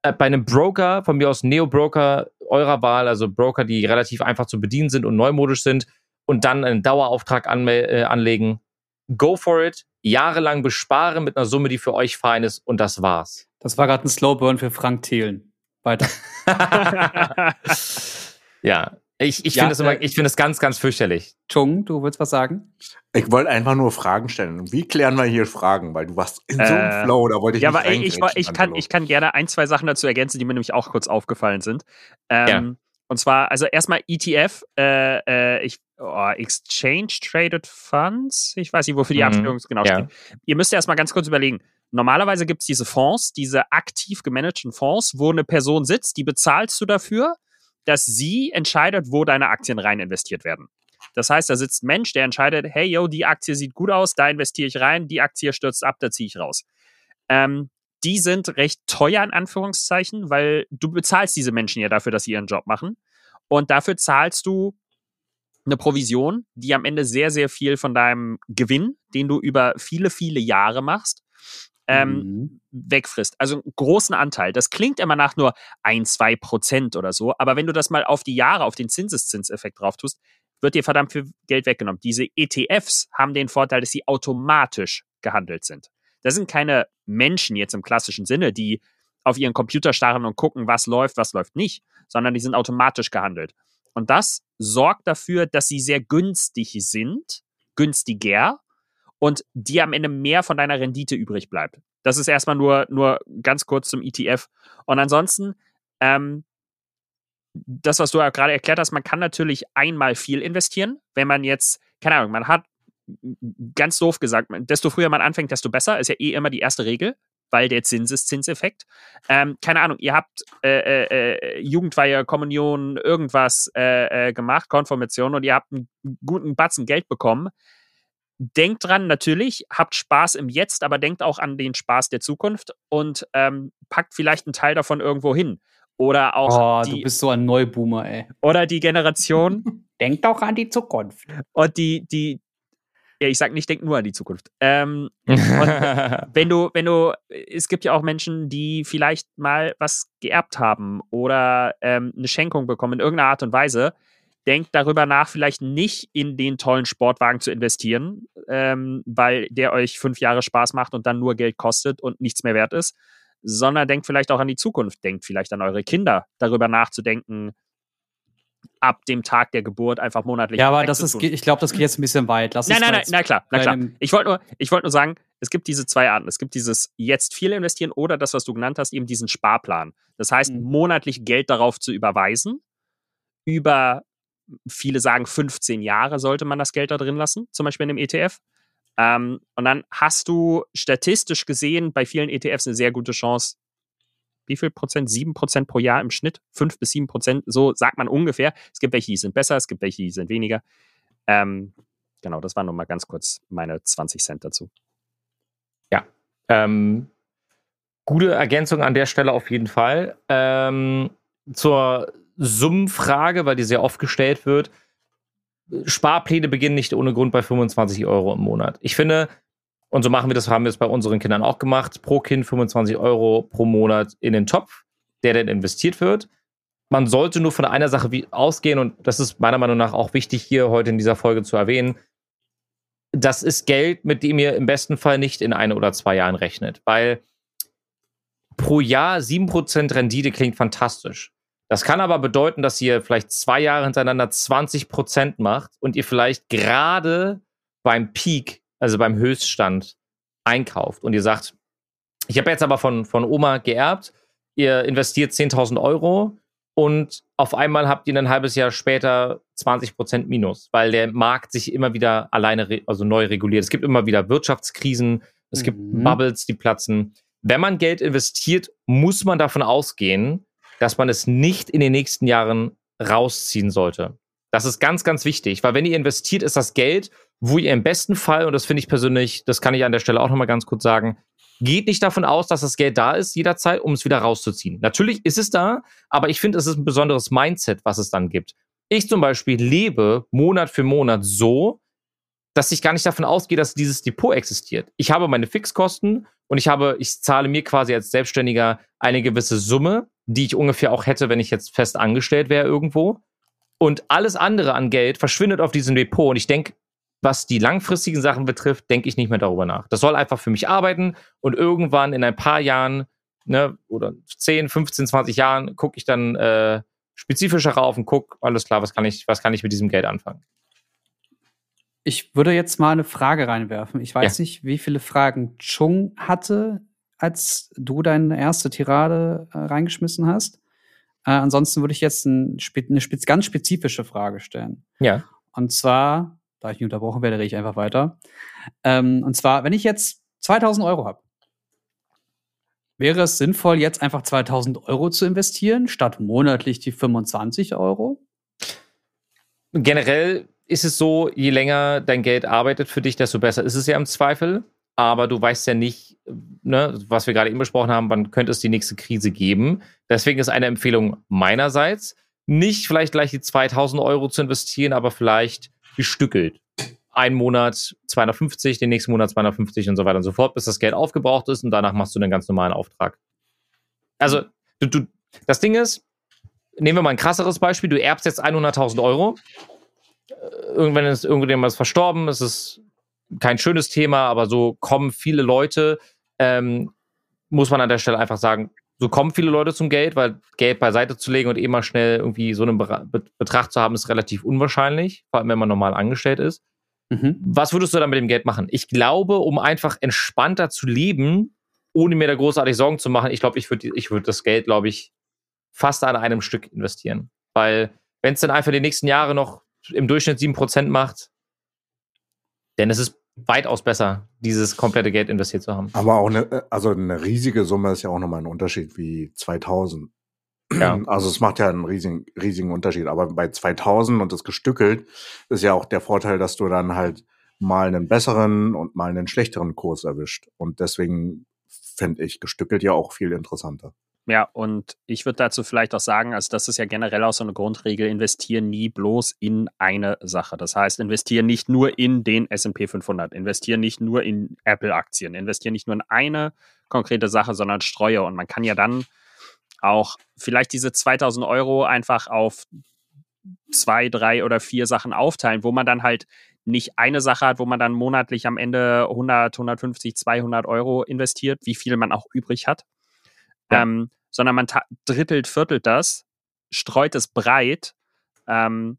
Äh, bei einem Broker, von mir aus Neo-Broker eurer Wahl, also Broker, die relativ einfach zu bedienen sind und neumodisch sind, und dann einen Dauerauftrag äh, anlegen. Go for it, jahrelang besparen mit einer Summe, die für euch fein ist, und das war's. Das war gerade ein Slowburn für Frank Thelen. Weiter. ja, ich, ich ja, finde es immer, äh, ich finde es ganz, ganz fürchterlich. Chung, du willst was sagen? Ich wollte einfach nur Fragen stellen. Wie klären wir hier Fragen? Weil du warst in so einem äh, Flow, da wollte ich ja, nicht aber ich, ich, ich, kann, ich kann gerne ein, zwei Sachen dazu ergänzen, die mir nämlich auch kurz aufgefallen sind. Ähm, ja. Und zwar, also erstmal ETF, äh, äh, ich, oh, Exchange Traded Funds. Ich weiß nicht, wofür die mhm. Abstimmung genau ja. steht. Ihr müsst erstmal ganz kurz überlegen. Normalerweise gibt es diese Fonds, diese aktiv gemanagten Fonds, wo eine Person sitzt, die bezahlst du dafür dass sie entscheidet, wo deine Aktien rein investiert werden. Das heißt, da sitzt ein Mensch, der entscheidet, hey, yo, die Aktie sieht gut aus, da investiere ich rein, die Aktie stürzt ab, da ziehe ich raus. Ähm, die sind recht teuer in Anführungszeichen, weil du bezahlst diese Menschen ja dafür, dass sie ihren Job machen. Und dafür zahlst du eine Provision, die am Ende sehr, sehr viel von deinem Gewinn, den du über viele, viele Jahre machst, ähm, mhm. wegfrisst. Also einen großen Anteil. Das klingt immer nach nur ein, zwei Prozent oder so, aber wenn du das mal auf die Jahre, auf den Zinseszinseffekt drauf tust, wird dir verdammt viel Geld weggenommen. Diese ETFs haben den Vorteil, dass sie automatisch gehandelt sind. Das sind keine Menschen jetzt im klassischen Sinne, die auf ihren Computer starren und gucken, was läuft, was läuft nicht, sondern die sind automatisch gehandelt. Und das sorgt dafür, dass sie sehr günstig sind, günstiger und dir am Ende mehr von deiner Rendite übrig bleibt. Das ist erstmal nur, nur ganz kurz zum ETF. Und ansonsten, ähm, das, was du ja gerade erklärt hast, man kann natürlich einmal viel investieren, wenn man jetzt, keine Ahnung, man hat ganz doof gesagt, desto früher man anfängt, desto besser, ist ja eh immer die erste Regel, weil der Zinseszinseffekt. Ähm, keine Ahnung, ihr habt äh, äh, äh Jugendweihe, Kommunion, irgendwas äh, äh, gemacht, Konformation und ihr habt einen guten Batzen Geld bekommen denkt dran, natürlich, habt Spaß im Jetzt, aber denkt auch an den Spaß der Zukunft und ähm, packt vielleicht einen Teil davon irgendwo hin. Oder auch. Oh, die, du bist so ein Neuboomer, ey. Oder die Generation. denkt auch an die Zukunft. Und die, die, ja, ich sag nicht, denk nur an die Zukunft. Ähm, wenn du, wenn du, es gibt ja auch Menschen, die vielleicht mal was geerbt haben oder ähm, eine Schenkung bekommen in irgendeiner Art und Weise denkt darüber nach, vielleicht nicht in den tollen Sportwagen zu investieren, ähm, weil der euch fünf Jahre Spaß macht und dann nur Geld kostet und nichts mehr wert ist, sondern denkt vielleicht auch an die Zukunft, denkt vielleicht an eure Kinder, darüber nachzudenken, ab dem Tag der Geburt einfach monatlich. Ja, aber das ist, ich glaube, das geht jetzt ein bisschen weit. Lass nein, nein, nein, na klar, na klar. Ich wollte nur, ich wollte nur sagen, es gibt diese zwei Arten. Es gibt dieses jetzt viel investieren oder das, was du genannt hast, eben diesen Sparplan. Das heißt, mhm. monatlich Geld darauf zu überweisen über viele sagen 15 Jahre sollte man das Geld da drin lassen, zum Beispiel in einem ETF. Ähm, und dann hast du statistisch gesehen bei vielen ETFs eine sehr gute Chance. Wie viel Prozent? Sieben Prozent pro Jahr im Schnitt? Fünf bis sieben Prozent, so sagt man ungefähr. Es gibt welche, die sind besser, es gibt welche, die sind weniger. Ähm, genau, das war nur mal ganz kurz meine 20 Cent dazu. Ja, ähm, gute Ergänzung an der Stelle auf jeden Fall. Ähm, zur Summenfrage, weil die sehr oft gestellt wird. Sparpläne beginnen nicht ohne Grund bei 25 Euro im Monat. Ich finde, und so machen wir das, haben wir es bei unseren Kindern auch gemacht, pro Kind 25 Euro pro Monat in den Topf, der dann investiert wird. Man sollte nur von einer Sache ausgehen, und das ist meiner Meinung nach auch wichtig hier heute in dieser Folge zu erwähnen. Das ist Geld, mit dem ihr im besten Fall nicht in ein oder zwei Jahren rechnet, weil pro Jahr 7% Rendite klingt fantastisch. Das kann aber bedeuten, dass ihr vielleicht zwei Jahre hintereinander 20 Prozent macht und ihr vielleicht gerade beim Peak, also beim Höchststand, einkauft und ihr sagt, ich habe jetzt aber von, von Oma geerbt, ihr investiert 10.000 Euro und auf einmal habt ihr ein halbes Jahr später 20 Prozent Minus, weil der Markt sich immer wieder alleine, also neu reguliert. Es gibt immer wieder Wirtschaftskrisen, es mhm. gibt Bubbles, die platzen. Wenn man Geld investiert, muss man davon ausgehen, dass man es nicht in den nächsten Jahren rausziehen sollte. Das ist ganz, ganz wichtig, weil wenn ihr investiert, ist das Geld, wo ihr im besten Fall, und das finde ich persönlich, das kann ich an der Stelle auch nochmal ganz kurz sagen, geht nicht davon aus, dass das Geld da ist jederzeit, um es wieder rauszuziehen. Natürlich ist es da, aber ich finde, es ist ein besonderes Mindset, was es dann gibt. Ich zum Beispiel lebe Monat für Monat so, dass ich gar nicht davon ausgehe, dass dieses Depot existiert. Ich habe meine Fixkosten und ich habe, ich zahle mir quasi als Selbstständiger eine gewisse Summe, die ich ungefähr auch hätte, wenn ich jetzt fest angestellt wäre irgendwo. Und alles andere an Geld verschwindet auf diesem Depot. Und ich denke, was die langfristigen Sachen betrifft, denke ich nicht mehr darüber nach. Das soll einfach für mich arbeiten und irgendwann in ein paar Jahren, ne, oder 10, 15, 20 Jahren, gucke ich dann äh, spezifischer rauf und gucke, alles klar, was kann ich, was kann ich mit diesem Geld anfangen? Ich würde jetzt mal eine Frage reinwerfen. Ich weiß ja. nicht, wie viele Fragen Chung hatte, als du deine erste Tirade äh, reingeschmissen hast. Äh, ansonsten würde ich jetzt ein, eine spez ganz spezifische Frage stellen. Ja. Und zwar, da ich nicht unterbrochen werde, rede ich einfach weiter. Ähm, und zwar, wenn ich jetzt 2000 Euro habe, wäre es sinnvoll, jetzt einfach 2000 Euro zu investieren, statt monatlich die 25 Euro? Generell ist es so, je länger dein Geld arbeitet für dich, desto besser ist es ja im Zweifel. Aber du weißt ja nicht, ne, was wir gerade eben besprochen haben, wann könnte es die nächste Krise geben. Deswegen ist eine Empfehlung meinerseits, nicht vielleicht gleich die 2000 Euro zu investieren, aber vielleicht gestückelt. Ein Monat 250, den nächsten Monat 250 und so weiter und so fort, bis das Geld aufgebraucht ist und danach machst du einen ganz normalen Auftrag. Also, du, du, das Ding ist, nehmen wir mal ein krasseres Beispiel, du erbst jetzt 100.000 Euro, irgendwann ist irgendjemand verstorben, es ist kein schönes Thema, aber so kommen viele Leute, ähm, muss man an der Stelle einfach sagen, so kommen viele Leute zum Geld, weil Geld beiseite zu legen und eh mal schnell irgendwie so einen Betrag zu haben, ist relativ unwahrscheinlich, vor allem wenn man normal angestellt ist. Mhm. Was würdest du dann mit dem Geld machen? Ich glaube, um einfach entspannter zu leben, ohne mir da großartig Sorgen zu machen, ich glaube, ich würde ich würd das Geld, glaube ich, fast an einem Stück investieren. Weil, wenn es dann einfach die nächsten Jahre noch im Durchschnitt 7% macht, denn es ist weitaus besser, dieses komplette Geld investiert zu haben. Aber auch eine, also eine riesige Summe ist ja auch nochmal ein Unterschied wie 2000. Ja. Also es macht ja einen riesigen, riesigen Unterschied. Aber bei 2000 und das gestückelt ist ja auch der Vorteil, dass du dann halt mal einen besseren und mal einen schlechteren Kurs erwischt. Und deswegen fände ich gestückelt ja auch viel interessanter. Ja, und ich würde dazu vielleicht auch sagen, also das ist ja generell auch so eine Grundregel, investieren nie bloß in eine Sache. Das heißt, investieren nicht nur in den S&P 500, investieren nicht nur in Apple-Aktien, investieren nicht nur in eine konkrete Sache, sondern streue. Und man kann ja dann auch vielleicht diese 2000 Euro einfach auf zwei, drei oder vier Sachen aufteilen, wo man dann halt nicht eine Sache hat, wo man dann monatlich am Ende 100, 150, 200 Euro investiert, wie viel man auch übrig hat, ja. ähm, sondern man drittelt, viertelt das, streut es breit ähm,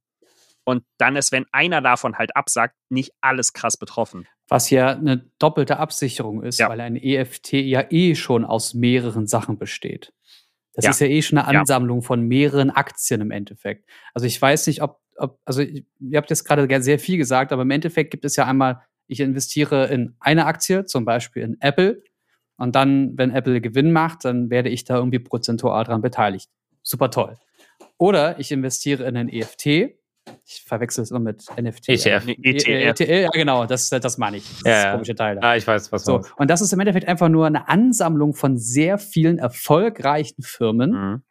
und dann ist, wenn einer davon halt absagt, nicht alles krass betroffen. Was ja eine doppelte Absicherung ist, ja. weil ein EFT ja eh schon aus mehreren Sachen besteht. Das ja. ist ja eh schon eine Ansammlung ja. von mehreren Aktien im Endeffekt. Also ich weiß nicht, ob, ob also ihr habt jetzt gerade sehr viel gesagt, aber im Endeffekt gibt es ja einmal, ich investiere in eine Aktie, zum Beispiel in Apple, und dann, wenn Apple Gewinn macht, dann werde ich da irgendwie prozentual dran beteiligt. Super toll. Oder ich investiere in einen EFT. Ich verwechsel es immer mit NFT. ETF. ETF. E ja, genau, das, das meine ich. Das ja, komische Teil. Ah, ich weiß, was so. Und das ist im Endeffekt einfach nur eine Ansammlung von sehr vielen erfolgreichen Firmen. Mhm.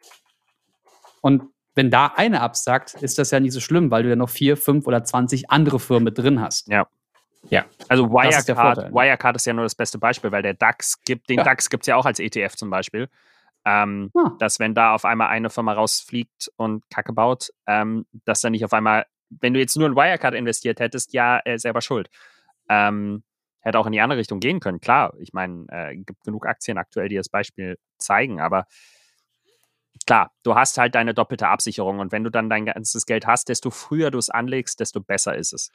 Und wenn da eine absagt, ist das ja nicht so schlimm, weil du ja noch vier, fünf oder zwanzig andere Firmen mit drin hast. Ja. Ja, also Wirecard, ist Wirecard ist ja nur das beste Beispiel, weil der DAX gibt, den ja. DAX gibt es ja auch als ETF zum Beispiel. Ähm, ah. Dass wenn da auf einmal eine Firma rausfliegt und Kacke baut, ähm, dass dann nicht auf einmal, wenn du jetzt nur in Wirecard investiert hättest, ja, äh, selber schuld. Ähm, hätte auch in die andere Richtung gehen können, klar. Ich meine, äh, gibt genug Aktien aktuell, die das Beispiel zeigen, aber klar, du hast halt deine doppelte Absicherung und wenn du dann dein ganzes Geld hast, desto früher du es anlegst, desto besser ist es.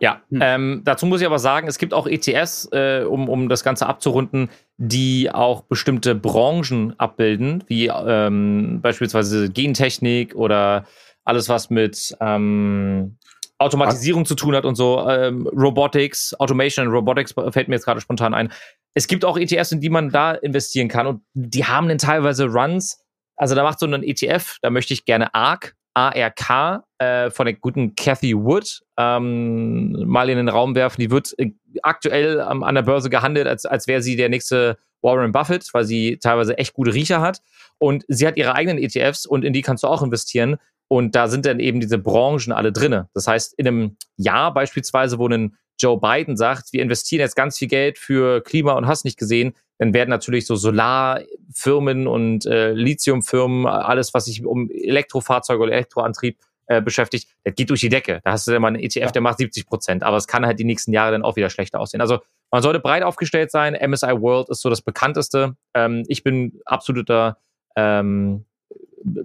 Ja, Hm. ähm, dazu muss ich aber sagen, es gibt auch ETFs, äh, um, um das Ganze abzurunden, die auch bestimmte Branchen abbilden, wie ähm, beispielsweise Gentechnik oder alles, was mit ähm, Automatisierung zu tun hat und so, ähm, Robotics, Automation und Robotics fällt mir jetzt gerade spontan ein. Es gibt auch ETFs, in die man da investieren kann und die haben dann teilweise Runs. Also da macht so ein ETF, da möchte ich gerne ARK, ARK, äh, von der guten Cathy Wood ähm, mal in den Raum werfen. Die wird äh, aktuell ähm, an der Börse gehandelt, als, als wäre sie der nächste Warren Buffett, weil sie teilweise echt gute Riecher hat. Und sie hat ihre eigenen ETFs und in die kannst du auch investieren. Und da sind dann eben diese Branchen alle drinne. Das heißt, in einem Jahr beispielsweise, wo ein Joe Biden sagt, wir investieren jetzt ganz viel Geld für Klima und hast nicht gesehen, dann werden natürlich so Solarfirmen und äh, Lithiumfirmen, alles, was sich um Elektrofahrzeuge oder Elektroantrieb äh, beschäftigt, das geht durch die Decke. Da hast du dann mal einen ETF, der macht 70 Prozent, aber es kann halt die nächsten Jahre dann auch wieder schlechter aussehen. Also man sollte breit aufgestellt sein. MSI World ist so das bekannteste. Ähm, ich bin absoluter ähm,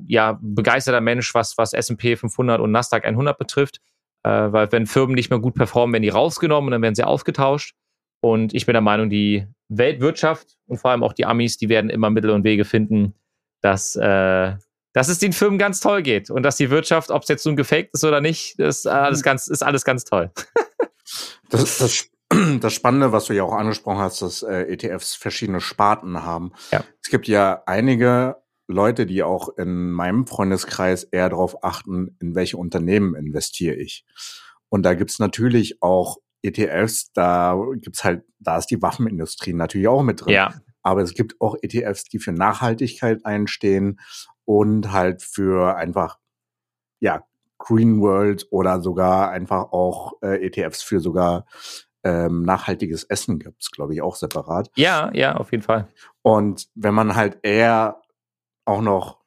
ja, begeisterter Mensch, was, was S&P 500 und Nasdaq 100 betrifft, äh, weil wenn Firmen nicht mehr gut performen, werden die rausgenommen und dann werden sie ausgetauscht. Und ich bin der Meinung, die Weltwirtschaft und vor allem auch die Amis, die werden immer Mittel und Wege finden, dass, äh, dass es den Firmen ganz toll geht und dass die Wirtschaft, ob es jetzt nun gefaked ist oder nicht, ist alles ganz, ist alles ganz toll. Das, das, das Spannende, was du ja auch angesprochen hast, dass äh, ETFs verschiedene Sparten haben. Ja. Es gibt ja einige Leute, die auch in meinem Freundeskreis eher darauf achten, in welche Unternehmen investiere ich. Und da gibt's natürlich auch ETFs, da gibt's halt, da ist die Waffenindustrie natürlich auch mit drin. Ja, Aber es gibt auch ETFs, die für Nachhaltigkeit einstehen und halt für einfach, ja, Green World oder sogar einfach auch äh, ETFs für sogar ähm, nachhaltiges Essen gibt's, glaube ich, auch separat. ja, ja, auf jeden Fall. Und wenn man halt eher auch noch,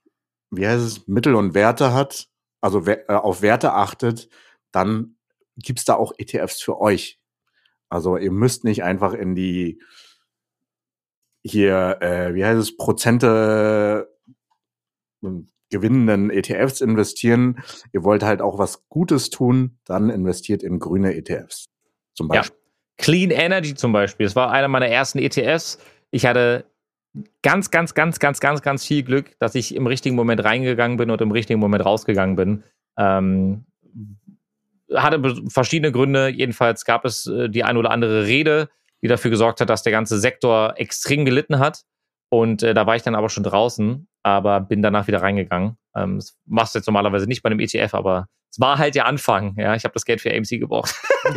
wie heißt es, Mittel und Werte hat, also we- äh, auf Werte achtet, dann gibt's da auch ETFs für euch. Also ihr müsst nicht einfach in die hier, äh, wie heißt es, Prozente äh, gewinnenden ETFs investieren. Ihr wollt halt auch was Gutes tun, dann investiert in grüne ETFs. Zum Ja. Beispiel. Clean Energy zum Beispiel. Das war einer meiner ersten ETFs. Ich hatte ganz, ganz, ganz, ganz, ganz, ganz viel Glück, dass ich im richtigen Moment reingegangen bin und im richtigen Moment rausgegangen bin. Ähm, hatte verschiedene Gründe. Jedenfalls gab es äh, die ein oder andere Rede, die dafür gesorgt hat, dass der ganze Sektor extrem gelitten hat. Und äh, da war ich dann aber schon draußen, aber bin danach wieder reingegangen. Ähm, das machst du jetzt normalerweise nicht bei einem ETF, aber es war halt der Anfang. Ja, ich habe das Geld für AMC gebraucht.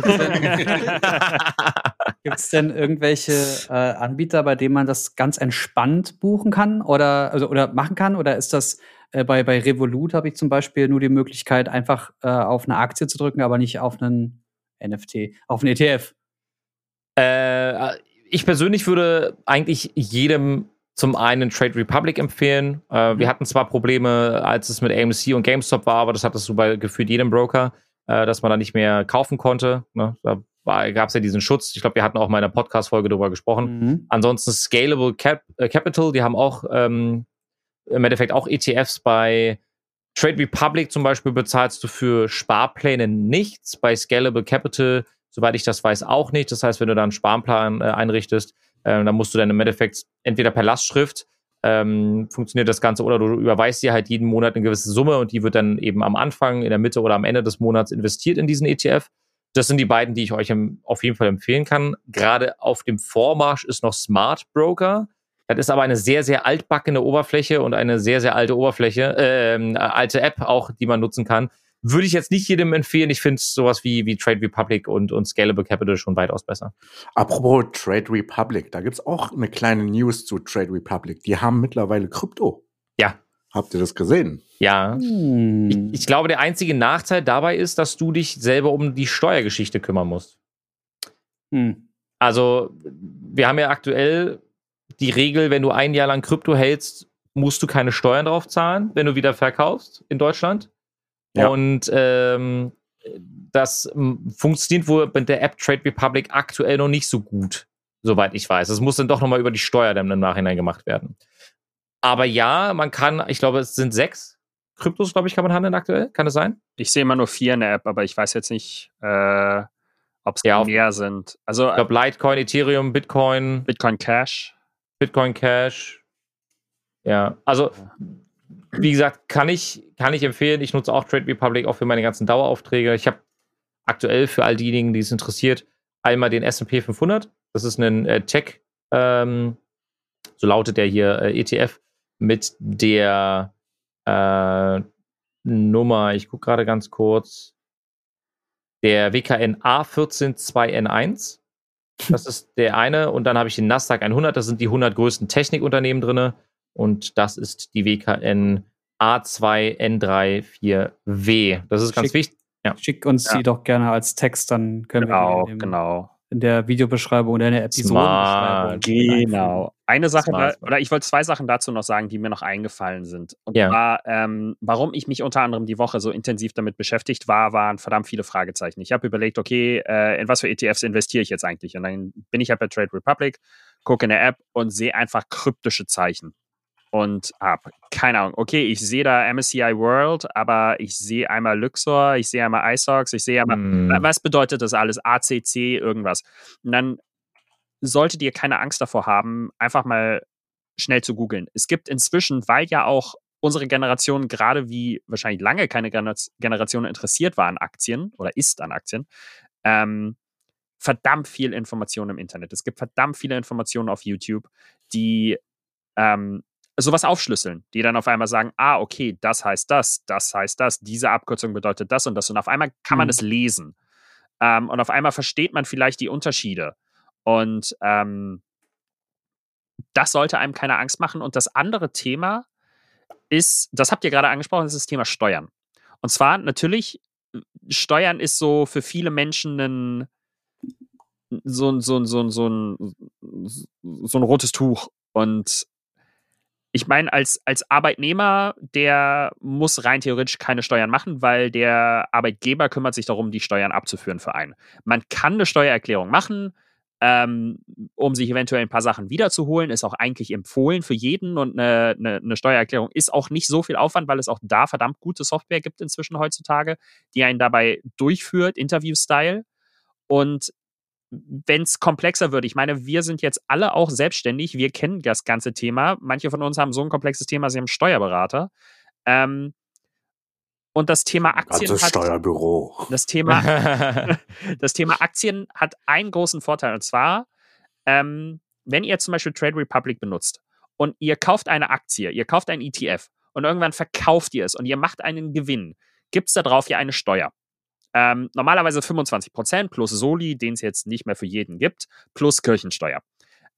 Gibt es denn irgendwelche äh, Anbieter, bei denen man das ganz entspannt buchen kann oder, also, oder machen kann? Oder ist das äh, bei, bei Revolut habe ich zum Beispiel nur die Möglichkeit, einfach äh, auf eine Aktie zu drücken, aber nicht auf einen NFT, auf einen ETF? Äh, ich persönlich würde eigentlich jedem zum einen Trade Republic empfehlen. Äh, wir hatten zwar Probleme, als es mit AMC und GameStop war, aber das hattest du bei gefühlt jedem Broker, äh, dass man da nicht mehr kaufen konnte. Ne? Da gab es ja diesen Schutz. Ich glaube, wir hatten auch mal in einer Podcast-Folge darüber gesprochen. Mhm. Ansonsten Scalable Cap äh, Capital, die haben auch ähm, im Endeffekt auch ETFs bei Trade Republic zum Beispiel bezahlst du für Sparpläne nichts. Bei Scalable Capital, soweit ich das weiß, auch nicht. Das heißt, wenn du da einen Sparplan äh, einrichtest, äh, dann musst du dann im Endeffekt entweder per Lastschrift ähm, funktioniert das Ganze oder du überweist dir halt jeden Monat eine gewisse Summe und die wird dann eben am Anfang, in der Mitte oder am Ende des Monats investiert in diesen ETF. Das sind die beiden, die ich euch auf jeden Fall empfehlen kann. Gerade auf dem Vormarsch ist noch Smart Broker. Das ist aber eine sehr, sehr altbackene Oberfläche und eine sehr, sehr alte Oberfläche, ähm, äh, alte App auch, die man nutzen kann. Würde ich jetzt nicht jedem empfehlen. Ich finde sowas wie, wie Trade Republic und, und Scalable Capital schon weitaus besser. Apropos Trade Republic, da gibt's auch eine kleine News zu Trade Republic. Die haben mittlerweile Krypto. Ja. Habt ihr das gesehen? Ja. Hm. Ich, ich glaube, der einzige Nachteil dabei ist, dass du dich selber um die Steuergeschichte kümmern musst. Hm. Also, wir haben ja aktuell die Regel, wenn du ein Jahr lang Krypto hältst, musst du keine Steuern drauf zahlen, wenn du wieder verkaufst in Deutschland. Ja. Und ähm, das ähm, funktioniert wohl mit der App Trade Republic aktuell noch nicht so gut, soweit ich weiß. Es muss dann doch nochmal über die Steuer dann im Nachhinein gemacht werden. Aber ja, man kann, ich glaube, es sind sechs Kryptos, glaube ich, kann man handeln aktuell. Kann es sein? Ich sehe immer nur vier in der App, aber ich weiß jetzt nicht, äh, ob es Ja, mehr sind. Also Ich glaube, Litecoin, Ethereum, Bitcoin, Bitcoin Cash. Bitcoin Cash. Ja, also wie gesagt, kann ich, kann ich empfehlen. Ich nutze auch Trade Republic auch für meine ganzen Daueraufträge. Ich habe aktuell für all diejenigen, die es interessiert, einmal den S&P 500. Das ist ein äh, Tech, ähm, so lautet der hier, äh, ETF mit der äh, Nummer, ich gucke gerade ganz kurz, der WKN A142N1. Das ist der eine. Und dann habe ich den Nasdaq 100. Das sind die 100 größten Technikunternehmen drin. Und das ist die WKN A2N34W. Das ist ganz Schick. wichtig. Schick uns Ja. die doch gerne als Text, dann können Genau, wir die dem, genau. In der Videobeschreibung oder in der Episodenbeschreibung. Genau. Eine Sache, da, oder ich wollte zwei Sachen dazu noch sagen, die mir noch eingefallen sind. Und Ja. zwar, ähm, warum ich mich unter anderem die Woche so intensiv damit beschäftigt war, waren verdammt viele Fragezeichen. Ich habe überlegt, okay, äh, in was für ETFs investiere ich jetzt eigentlich? Und dann bin ich halt bei Trade Republic, gucke in der App und sehe einfach kryptische Zeichen. Und habe keine Ahnung. Okay, ich sehe da MSCI World, aber ich sehe einmal Luxor, ich sehe einmal iSox, ich sehe einmal Hm. was bedeutet das alles? ACC, irgendwas. Und dann solltet ihr keine Angst davor haben, einfach mal schnell zu googeln. Es gibt inzwischen, weil ja auch unsere Generation gerade wie wahrscheinlich lange keine Gener- Generation interessiert war an Aktien oder ist an Aktien, ähm, verdammt viel Information im Internet. Es gibt verdammt viele Informationen auf YouTube, die ähm, sowas aufschlüsseln, die dann auf einmal sagen, ah, okay, das heißt das, das heißt das, diese Abkürzung bedeutet das und das. Und auf einmal kann man Mhm. es lesen. Ähm, und auf einmal versteht man vielleicht die Unterschiede. Und ähm, das sollte einem keine Angst machen. Und das andere Thema ist, das habt ihr gerade angesprochen, das ist das Thema Steuern. Und zwar natürlich, Steuern ist so für viele Menschen ein so ein, so ein, so ein, so ein, so ein rotes Tuch. Und ich meine, als, als Arbeitnehmer, der muss rein theoretisch keine Steuern machen, weil der Arbeitgeber kümmert sich darum, die Steuern abzuführen für einen. Man kann eine Steuererklärung machen, ähm, um sich eventuell ein paar Sachen wiederzuholen, ist auch eigentlich empfohlen für jeden und eine, eine, eine Steuererklärung ist auch nicht so viel Aufwand, weil es auch da verdammt gute Software gibt inzwischen heutzutage, die einen dabei durchführt, Interview-Style. Und wenn es komplexer wird, ich meine, wir sind jetzt alle auch selbstständig, wir kennen das ganze Thema. Manche von uns haben so ein komplexes Thema, sie haben Steuerberater. Ähm, und das Thema Aktien Ganzes hat, Steuerbüro. das Thema das Thema Aktien hat einen großen Vorteil und zwar, ähm, wenn ihr zum Beispiel Trade Republic benutzt und ihr kauft eine Aktie, ihr kauft ein ETF und irgendwann verkauft ihr es und ihr macht einen Gewinn, gibt es darauf ja eine Steuer. Ähm, normalerweise 25% plus Soli, den es jetzt nicht mehr für jeden gibt, plus Kirchensteuer.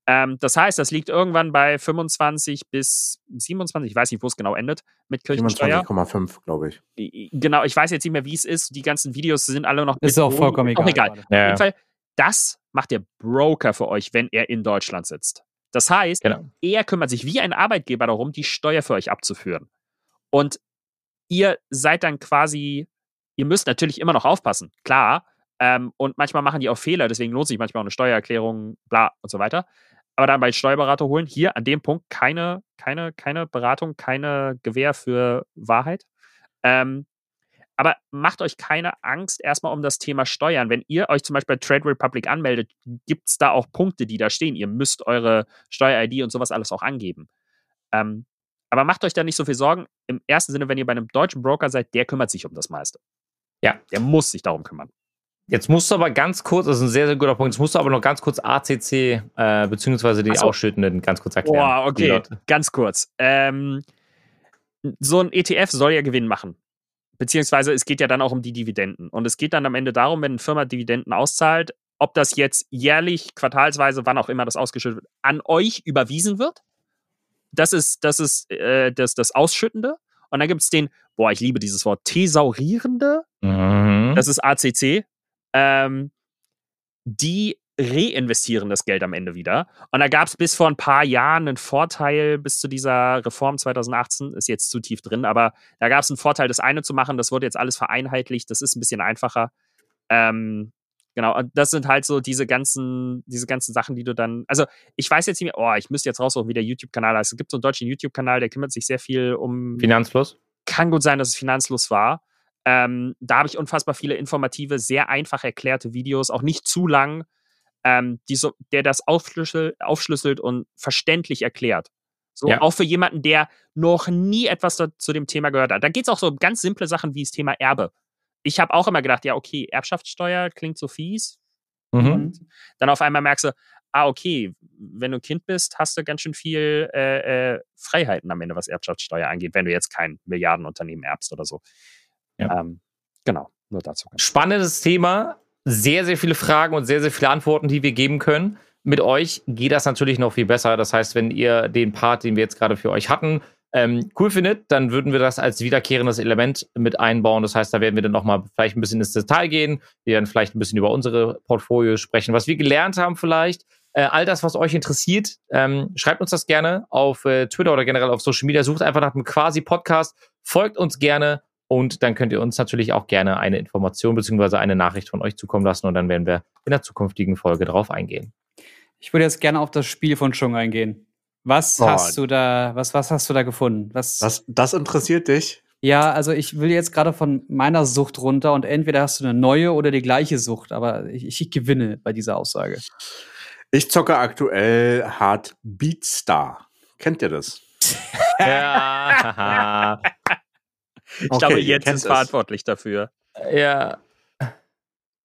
Ähm, das heißt, das liegt irgendwann bei 25 bis 27, ich weiß nicht, wo es genau endet mit Kirchensteuer. 27,5, glaube ich. Genau, ich weiß jetzt nicht mehr, wie es ist. Die ganzen Videos sind alle noch. Ist mit auch vollkommen Auch egal. egal. gerade. Auf ja, jeden Fall, das macht der Broker für euch, wenn er in Deutschland sitzt. Das heißt, genau. er kümmert sich wie ein Arbeitgeber darum, die Steuer für euch abzuführen. Und ihr seid dann quasi, ihr müsst natürlich immer noch aufpassen, klar. Ähm, und manchmal machen die auch Fehler, deswegen lohnt sich manchmal auch eine Steuererklärung, bla und so weiter. Aber dann bei Steuerberater holen, hier an dem Punkt keine, keine, keine Beratung, keine Gewähr für Wahrheit. Ähm, aber macht euch keine Angst erstmal um das Thema Steuern. Wenn ihr euch zum Beispiel bei Trade Republic anmeldet, gibt es da auch Punkte, die da stehen. Ihr müsst eure Steuer-ID und sowas alles auch angeben. Ähm, aber macht euch da nicht so viel Sorgen. Im ersten Sinne, wenn ihr bei einem deutschen Broker seid, der kümmert sich um das meiste. Ja. Der muss sich darum kümmern. Jetzt musst du aber ganz kurz, das ist ein sehr, sehr guter Punkt, jetzt musst du aber noch ganz kurz ACC, äh, beziehungsweise die so. Ausschüttenden ganz kurz erklären. Boah, okay, ganz kurz. Ähm, so ein ETF soll ja Gewinn machen. Beziehungsweise es geht ja dann auch um die Dividenden. Und es geht dann am Ende darum, wenn eine Firma Dividenden auszahlt, ob das jetzt jährlich, quartalsweise, wann auch immer das ausgeschüttet wird, an euch überwiesen wird. Das ist, das ist äh, das, das Ausschüttende. Und dann gibt es den, boah, ich liebe dieses Wort, Thesaurierende. Mhm. Das ist ACC. Ähm, die reinvestieren das Geld am Ende wieder. Und da gab es bis vor ein paar Jahren einen Vorteil, bis zu dieser Reform 2018, ist jetzt zu tief drin, aber da gab es einen Vorteil, das eine zu machen. Das wurde jetzt alles vereinheitlicht. Das ist ein bisschen einfacher. Ähm, Genau, und das sind halt so diese ganzen, diese ganzen Sachen, die du dann, also ich weiß jetzt nicht mehr, oh, ich müsste jetzt raussuchen, wie der YouTube-Kanal heißt. Es gibt so einen deutschen YouTube-Kanal, der kümmert sich sehr viel um. Finanzfluss? Kann gut sein, dass es finanzlos war. Ähm, da habe ich unfassbar viele informative, sehr einfach erklärte Videos, auch nicht zu lang, ähm, die so, der das aufschlüsselt, aufschlüsselt und verständlich erklärt. So, Ja. auch für jemanden, der noch nie etwas da, zu dem Thema gehört hat. Da geht es auch so um ganz simple Sachen wie das Thema Erbe. Ich habe auch immer gedacht, ja, okay, Erbschaftssteuer klingt so fies. Mhm. Dann auf einmal merkst du, ah, okay, wenn du ein Kind bist, hast du ganz schön viel äh, äh, Freiheiten am Ende, was Erbschaftssteuer angeht, wenn du jetzt kein Milliardenunternehmen erbst oder so. Ja. Ähm, genau, nur dazu. Spannendes Thema. Sehr, sehr viele Fragen und sehr, sehr viele Antworten, die wir geben können. Mit euch geht das natürlich noch viel besser. Das heißt, wenn ihr den Part, den wir jetzt gerade für euch hatten, ähm, cool findet, dann würden wir das als wiederkehrendes Element mit einbauen. Das heißt, da werden wir dann nochmal vielleicht ein bisschen ins Detail gehen. Wir werden vielleicht ein bisschen über unsere Portfolios sprechen, was wir gelernt haben vielleicht. Äh, all das, was euch interessiert, ähm, schreibt uns das gerne auf äh, Twitter oder generell auf Social Media. Sucht einfach nach dem Quasi-Podcast, folgt uns gerne und dann könnt ihr uns natürlich auch gerne eine Information bzw. eine Nachricht von euch zukommen lassen und dann werden wir in der zukünftigen Folge drauf eingehen. Ich würde jetzt gerne auf das Spiel von Chung eingehen. Was Oh. hast du da, was, was hast du da gefunden? Was, Das, das interessiert dich? Ja, also ich will jetzt gerade von meiner Sucht runter und entweder hast du eine neue oder die gleiche Sucht, aber ich, ich gewinne bei dieser Aussage. Ich zocke aktuell hart Beatstar. Kennt ihr das? Ja, Ich Okay, glaube, kennt ist es. verantwortlich dafür. ja.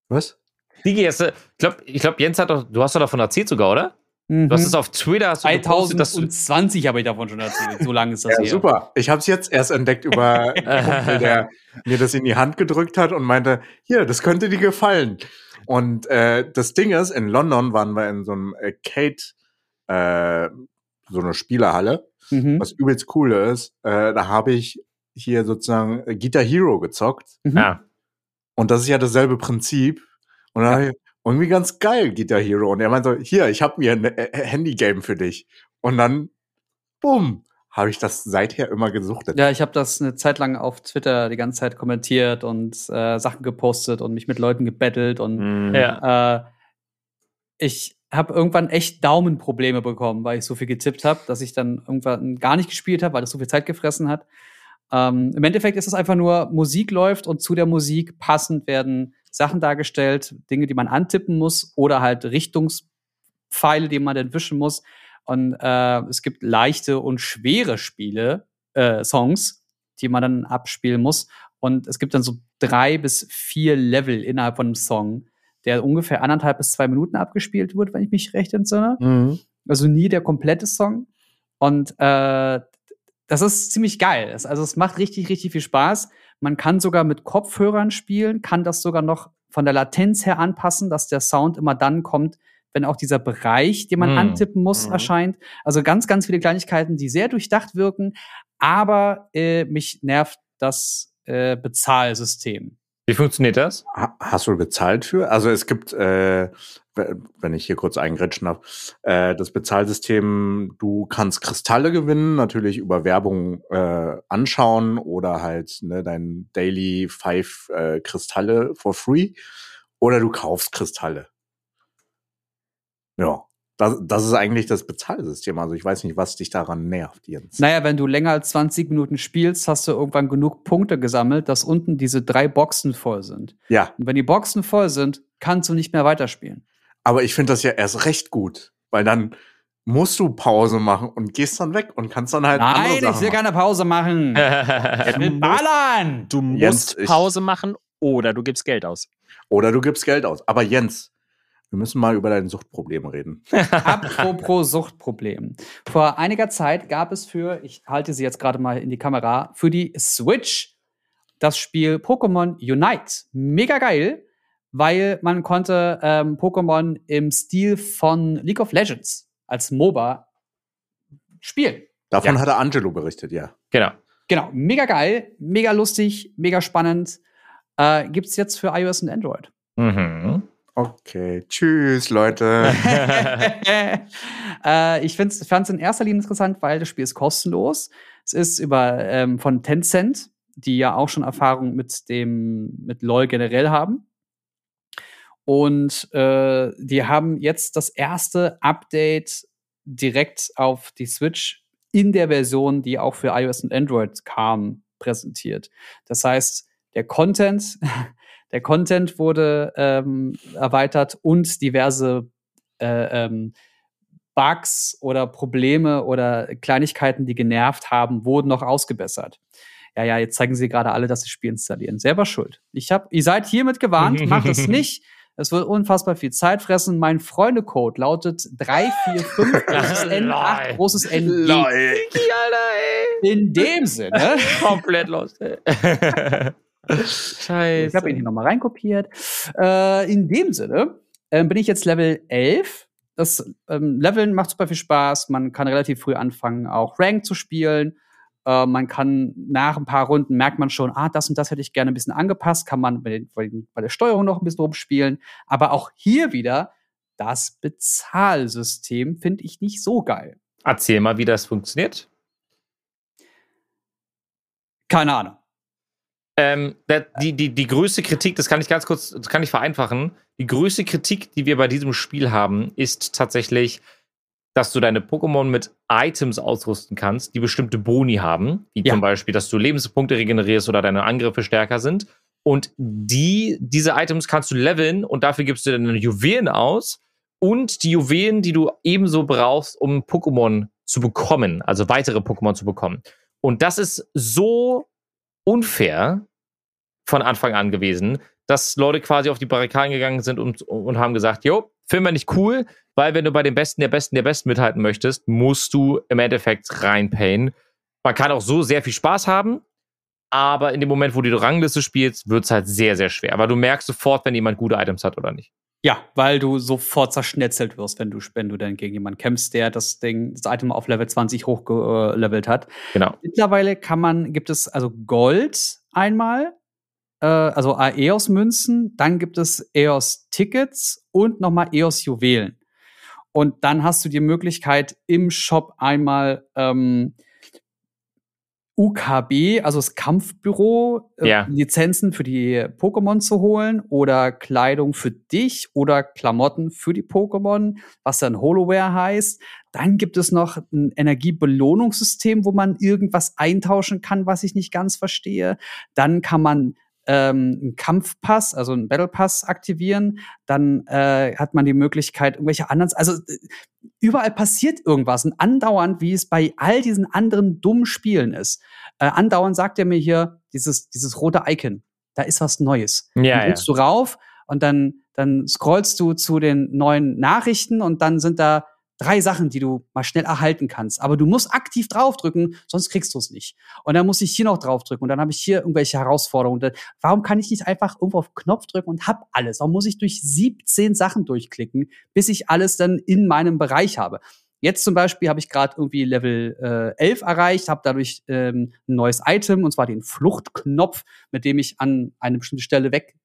Was? Digi, ich glaube, ich glaub, Jens hat doch, du hast doch davon erzählt sogar, oder? Mhm. Du hast es auf Twitter, hast du gepostet, dass du, 2020 habe ich davon schon erzählt. So lange ist das Ja, her. super. Ich habe es jetzt erst entdeckt über Kumpel, der mir das in die Hand gedrückt hat und meinte, hier, das könnte dir gefallen. Und äh, das Ding ist, in London waren wir in so einem Arcade, äh, so eine Spielerhalle, Mhm. was übelst cool ist. Äh, da habe ich hier sozusagen Guitar Hero gezockt. Mhm. ja. Und das ist ja dasselbe Prinzip. Und dann hab ich, irgendwie ganz geil, Guitar Hero. Und er meinte so, hier, ich habe mir ein äh, Handy-Game für dich. Und dann, bumm, habe ich das seither immer gesuchtet. Ja, ich habe das eine Zeit lang auf Twitter die ganze Zeit kommentiert und äh, Sachen gepostet und mich mit Leuten gebettelt und Mhm. ja. äh, ich habe irgendwann echt Daumenprobleme bekommen, weil ich so viel getippt habe, dass ich dann irgendwann gar nicht gespielt habe, weil das so viel Zeit gefressen hat. Ähm, Im Endeffekt ist es einfach nur, Musik läuft und zu der Musik passend werden Sachen dargestellt, Dinge, die man antippen muss oder halt Richtungspfeile, die man dann wischen muss. Und äh, es gibt leichte und schwere Spiele, äh, Songs, die man dann abspielen muss. Und es gibt dann so drei bis vier Level innerhalb von einem Song, der ungefähr anderthalb bis zwei Minuten abgespielt wird, wenn ich mich recht entsinne. Mhm. Also nie der komplette Song. Und äh, das ist ziemlich geil. Also es macht richtig, richtig viel Spaß. Man kann sogar mit Kopfhörern spielen, kann das sogar noch von der Latenz her anpassen, dass der Sound immer dann kommt, wenn auch dieser Bereich, den man Mm. antippen muss, Mhm. erscheint. Also ganz, ganz viele Kleinigkeiten, die sehr durchdacht wirken. Aber äh, mich nervt das äh, Bezahlsystem. Wie funktioniert das? Ha- Hast du bezahlt für? Also es gibt, äh, wenn ich hier kurz eingrätschen darf, äh, das Bezahlsystem, du kannst Kristalle gewinnen, natürlich über Werbung äh, anschauen oder halt ne, dein Daily Five äh, Kristalle for free oder du kaufst Kristalle. Ja, das, das ist eigentlich das Bezahlsystem. Also ich weiß nicht, was dich daran nervt, Jens. Naja, wenn du länger als 20 Minuten spielst, hast du irgendwann genug Punkte gesammelt, dass unten diese drei Boxen voll sind. Ja, Und wenn die Boxen voll sind, kannst du nicht mehr weiterspielen. aber ich finde das ja erst recht gut, weil dann musst du Pause machen und gehst dann weg und kannst dann halt andere Nein, ich will machen. keine Pause machen. Ich will ballern. Du musst Jens, Pause machen oder du gibst Geld aus. Oder du gibst Geld aus. Aber Jens, wir müssen mal über deine Suchtprobleme reden. Apropos Suchtproblem. Vor einiger Zeit gab es für, ich halte sie jetzt gerade mal in die Kamera, für die Switch das Spiel Pokémon Unite. Mega geil, weil man konnte ähm, Pokémon im Stil von League of Legends als MOBA spielen. Davon Ja. hatte Angelo berichtet, ja. genau. Genau, mega geil, mega lustig, mega spannend. Äh, gibt's jetzt für iOS und Android. Mhm. Okay, tschüss, Leute. äh, ich fand es in erster Linie interessant, weil das Spiel ist kostenlos. Es ist über ähm, von Tencent, die ja auch schon Erfahrung mit dem mit LoL generell haben. Und äh, die haben jetzt das erste Update direkt auf die Switch in der Version, die auch für iOS und Android kam, präsentiert. Das heißt, der Content, der Content wurde ähm, erweitert und diverse äh, ähm, Bugs oder Probleme oder Kleinigkeiten, die genervt haben, wurden noch ausgebessert. Ja, ja, jetzt zeigen sie gerade alle, dass sie Spiel installieren. Selber schuld. Ich hab, ihr seid hiermit gewarnt, macht es nicht. Es wird unfassbar viel Zeit fressen. Mein Freundecode lautet 345 großes N, 8 großes N. G. In dem Sinne. Komplett los. ey. Scheiße. Ich habe ihn hier nochmal reinkopiert. Äh, in dem Sinne ähm, bin ich jetzt Level 11. Das ähm, Leveln macht super viel Spaß. Man kann relativ früh anfangen, auch Rank zu spielen. Äh, man kann nach ein paar Runden merkt man schon, ah, das und das hätte ich gerne ein bisschen angepasst. Kann man bei, den, bei der Steuerung noch ein bisschen rumspielen. Aber auch hier wieder das Bezahlsystem finde ich nicht so geil. Erzähl mal, wie das funktioniert. Keine Ahnung. Ähm, die, die, die größte Kritik, das kann ich ganz kurz, das kann ich vereinfachen. Die größte Kritik, die wir bei diesem Spiel haben, ist tatsächlich, dass du deine Pokémon mit Items ausrüsten kannst, die bestimmte Boni haben, wie Ja. zum Beispiel, dass du Lebenspunkte regenerierst oder deine Angriffe stärker sind. Und die, diese Items kannst du leveln und dafür gibst du deine Juwelen aus und die Juwelen, die du ebenso brauchst, um Pokémon zu bekommen, also weitere Pokémon zu bekommen. Und das ist so unfair von Anfang an gewesen, dass Leute quasi auf die Barrikaden gegangen sind und, und haben gesagt, jo, finden wir nicht cool, weil wenn du bei den Besten der Besten der Besten mithalten möchtest, musst du im Endeffekt reinpayen. Man kann auch so sehr viel Spaß haben, aber in dem Moment, wo du die Rangliste spielst, wird es halt sehr, sehr schwer. Aber du merkst sofort, wenn jemand gute Items hat oder nicht. Ja, weil du sofort zerschnetzelt wirst, wenn du, wenn du dann gegen jemanden kämpfst, der das Ding, das Item auf Level 20 hochgelevelt hat. Genau. Mittlerweile kann man, gibt es also Gold einmal, äh, also EOS-Münzen, dann gibt es EOS-Tickets und nochmal EOS-Juwelen. Und dann hast du die Möglichkeit, im Shop einmal ähm, UKB, also das Kampfbüro, äh, Ja. Lizenzen für die Pokémon zu holen oder Kleidung für dich oder Klamotten für die Pokémon, was dann Holoware heißt. Dann gibt es noch ein Energiebelohnungssystem, wo man irgendwas eintauschen kann, was ich nicht ganz verstehe. Dann kann man ähm, einen Kampfpass, also einen Battle Pass aktivieren. Dann äh, hat man die Möglichkeit, irgendwelche anderen, also äh, überall passiert irgendwas und andauernd, wie es bei all diesen anderen dummen Spielen ist. Äh, andauernd sagt er mir hier dieses, dieses rote Icon. Da ist was Neues. Ja, dann ja. drückst du rauf und dann, dann scrollst du zu den neuen Nachrichten und dann sind da drei Sachen, die du mal schnell erhalten kannst. Aber du musst aktiv draufdrücken, sonst kriegst du es nicht. Und dann muss ich hier noch draufdrücken und dann habe ich hier irgendwelche Herausforderungen. Warum kann ich nicht einfach irgendwo auf Knopf drücken und hab alles? Warum muss ich durch 17 Sachen durchklicken, bis ich alles dann in meinem Bereich habe? Jetzt zum Beispiel habe ich gerade irgendwie Level äh, 11 erreicht, habe dadurch ähm, ein neues Item, und zwar den Fluchtknopf, mit dem ich an eine bestimmte Stelle weg,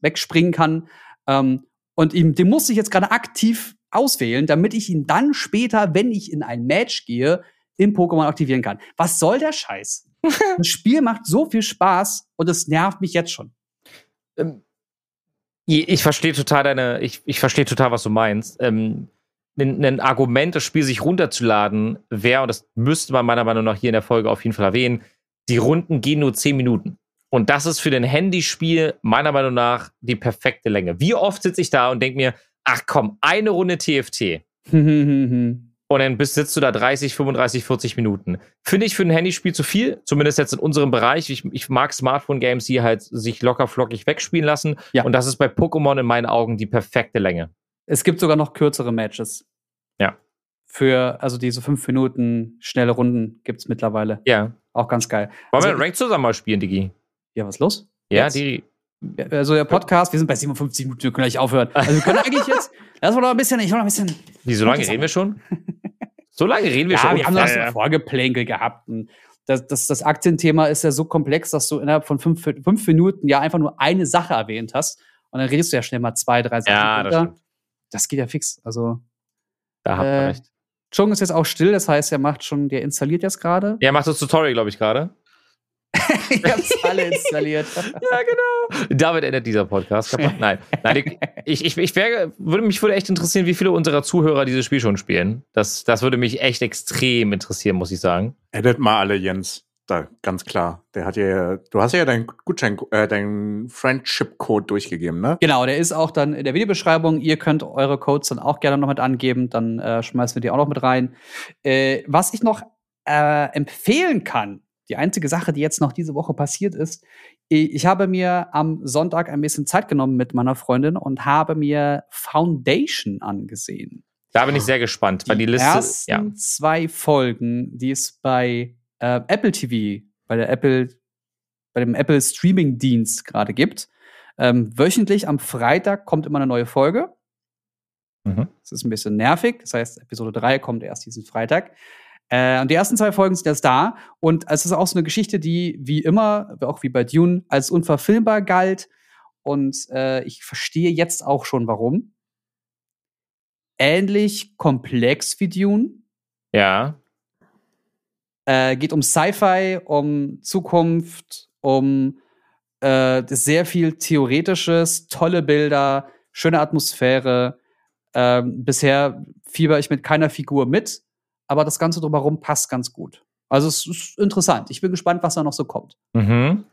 wegspringen kann. Ähm, und ihm, den musste ich jetzt gerade aktiv auswählen, damit ich ihn dann später, wenn ich in ein Match gehe, im Pokémon aktivieren kann. Was soll der Scheiß? das Spiel macht so viel Spaß und es nervt mich jetzt schon. Ähm, ich ich verstehe total deine, ich, ich verstehe total, was du meinst. Ähm, ein, ein Argument, das Spiel sich runterzuladen, wäre, und das müsste man meiner Meinung nach hier in der Folge auf jeden Fall erwähnen, die Runden gehen nur 10 Minuten. Und das ist für den Handyspiel meiner Meinung nach die perfekte Länge. Wie oft sitze ich da und denke mir, ach komm, eine Runde TFT. Und dann bist, sitzt du da 30, 35, 40 Minuten. Finde ich für ein Handyspiel zu viel, zumindest jetzt in unserem Bereich. Ich, ich mag Smartphone-Games, die halt sich locker flockig wegspielen lassen. Ja. Und das ist bei Pokémon in meinen Augen die perfekte Länge. Es gibt sogar noch kürzere Matches. Ja. Für, also diese fünf Minuten schnelle Runden gibt's mittlerweile. Ja. Auch ganz geil. Wollen Also- wir Rank zusammen mal spielen, Digi? Ja, was ist los? Ja, Jetzt? die. Also der Podcast, wir sind bei 57 Minuten, wir können gleich aufhören. Also wir können eigentlich jetzt, lass mal noch ein bisschen, ich will noch ein bisschen. Wie, so lange reden wir schon? So lange reden wir Ja, schon. wir haben noch so Ja, ein Vorgeplänkel gehabt. Und das, das, das Aktienthema ist ja so komplex, dass du innerhalb von fünf, fünf Minuten ja einfach nur eine Sache erwähnt hast. Und dann redest du ja schnell mal zwei, drei Sachen. ja das stimmt. das geht ja fix. Also, Da habt ihr Äh, recht. Chung ist jetzt auch still, das heißt, er macht schon, der installiert jetzt gerade. Ja, macht das Tutorial, glaube ich, gerade. ich hab's alle installiert. Ja, genau. Damit endet dieser Podcast. kaputt. Nein, nein ich, ich, ich wäre, würde mich würde echt interessieren, wie viele unserer Zuhörer dieses Spiel schon spielen. Das, das würde mich echt extrem interessieren, muss ich sagen. Edit mal alle, Jens. Da, ganz klar. Der hat ja, du hast ja deinen Gutschein, äh, deinen Friendship-Code durchgegeben, ne? Genau, der ist auch dann in der Videobeschreibung. Ihr könnt eure Codes dann auch gerne noch mit angeben. Dann äh, schmeißen wir die auch noch mit rein. Äh, was ich noch äh, empfehlen kann, die einzige Sache, die jetzt noch diese Woche passiert ist, ich habe mir am Sonntag ein bisschen Zeit genommen mit meiner Freundin und habe mir Foundation angesehen. Da bin ich sehr gespannt, weil die Liste. ersten Ja. zwei Folgen, die es bei äh, Apple TV, bei der Apple, bei dem Apple Streaming Dienst gerade gibt. Ähm, wöchentlich am Freitag kommt immer eine neue Folge. Mhm. Das ist ein bisschen nervig. Das heißt, Episode 3 kommt erst diesen Freitag. Äh, und die ersten zwei Folgen sind jetzt da. Und es ist auch so eine Geschichte, die wie immer, auch wie bei Dune, als unverfilmbar galt. Und äh, ich verstehe jetzt auch schon, warum. Ähnlich komplex wie Dune. Ja. Äh, geht um Sci-Fi, um Zukunft, um äh, sehr viel Theoretisches, tolle Bilder, schöne Atmosphäre. Ähm, bisher fieber ich mit keiner Figur mit, aber das Ganze drumherum passt ganz gut. Also es ist interessant. Ich bin gespannt, was da noch so kommt. Mhm.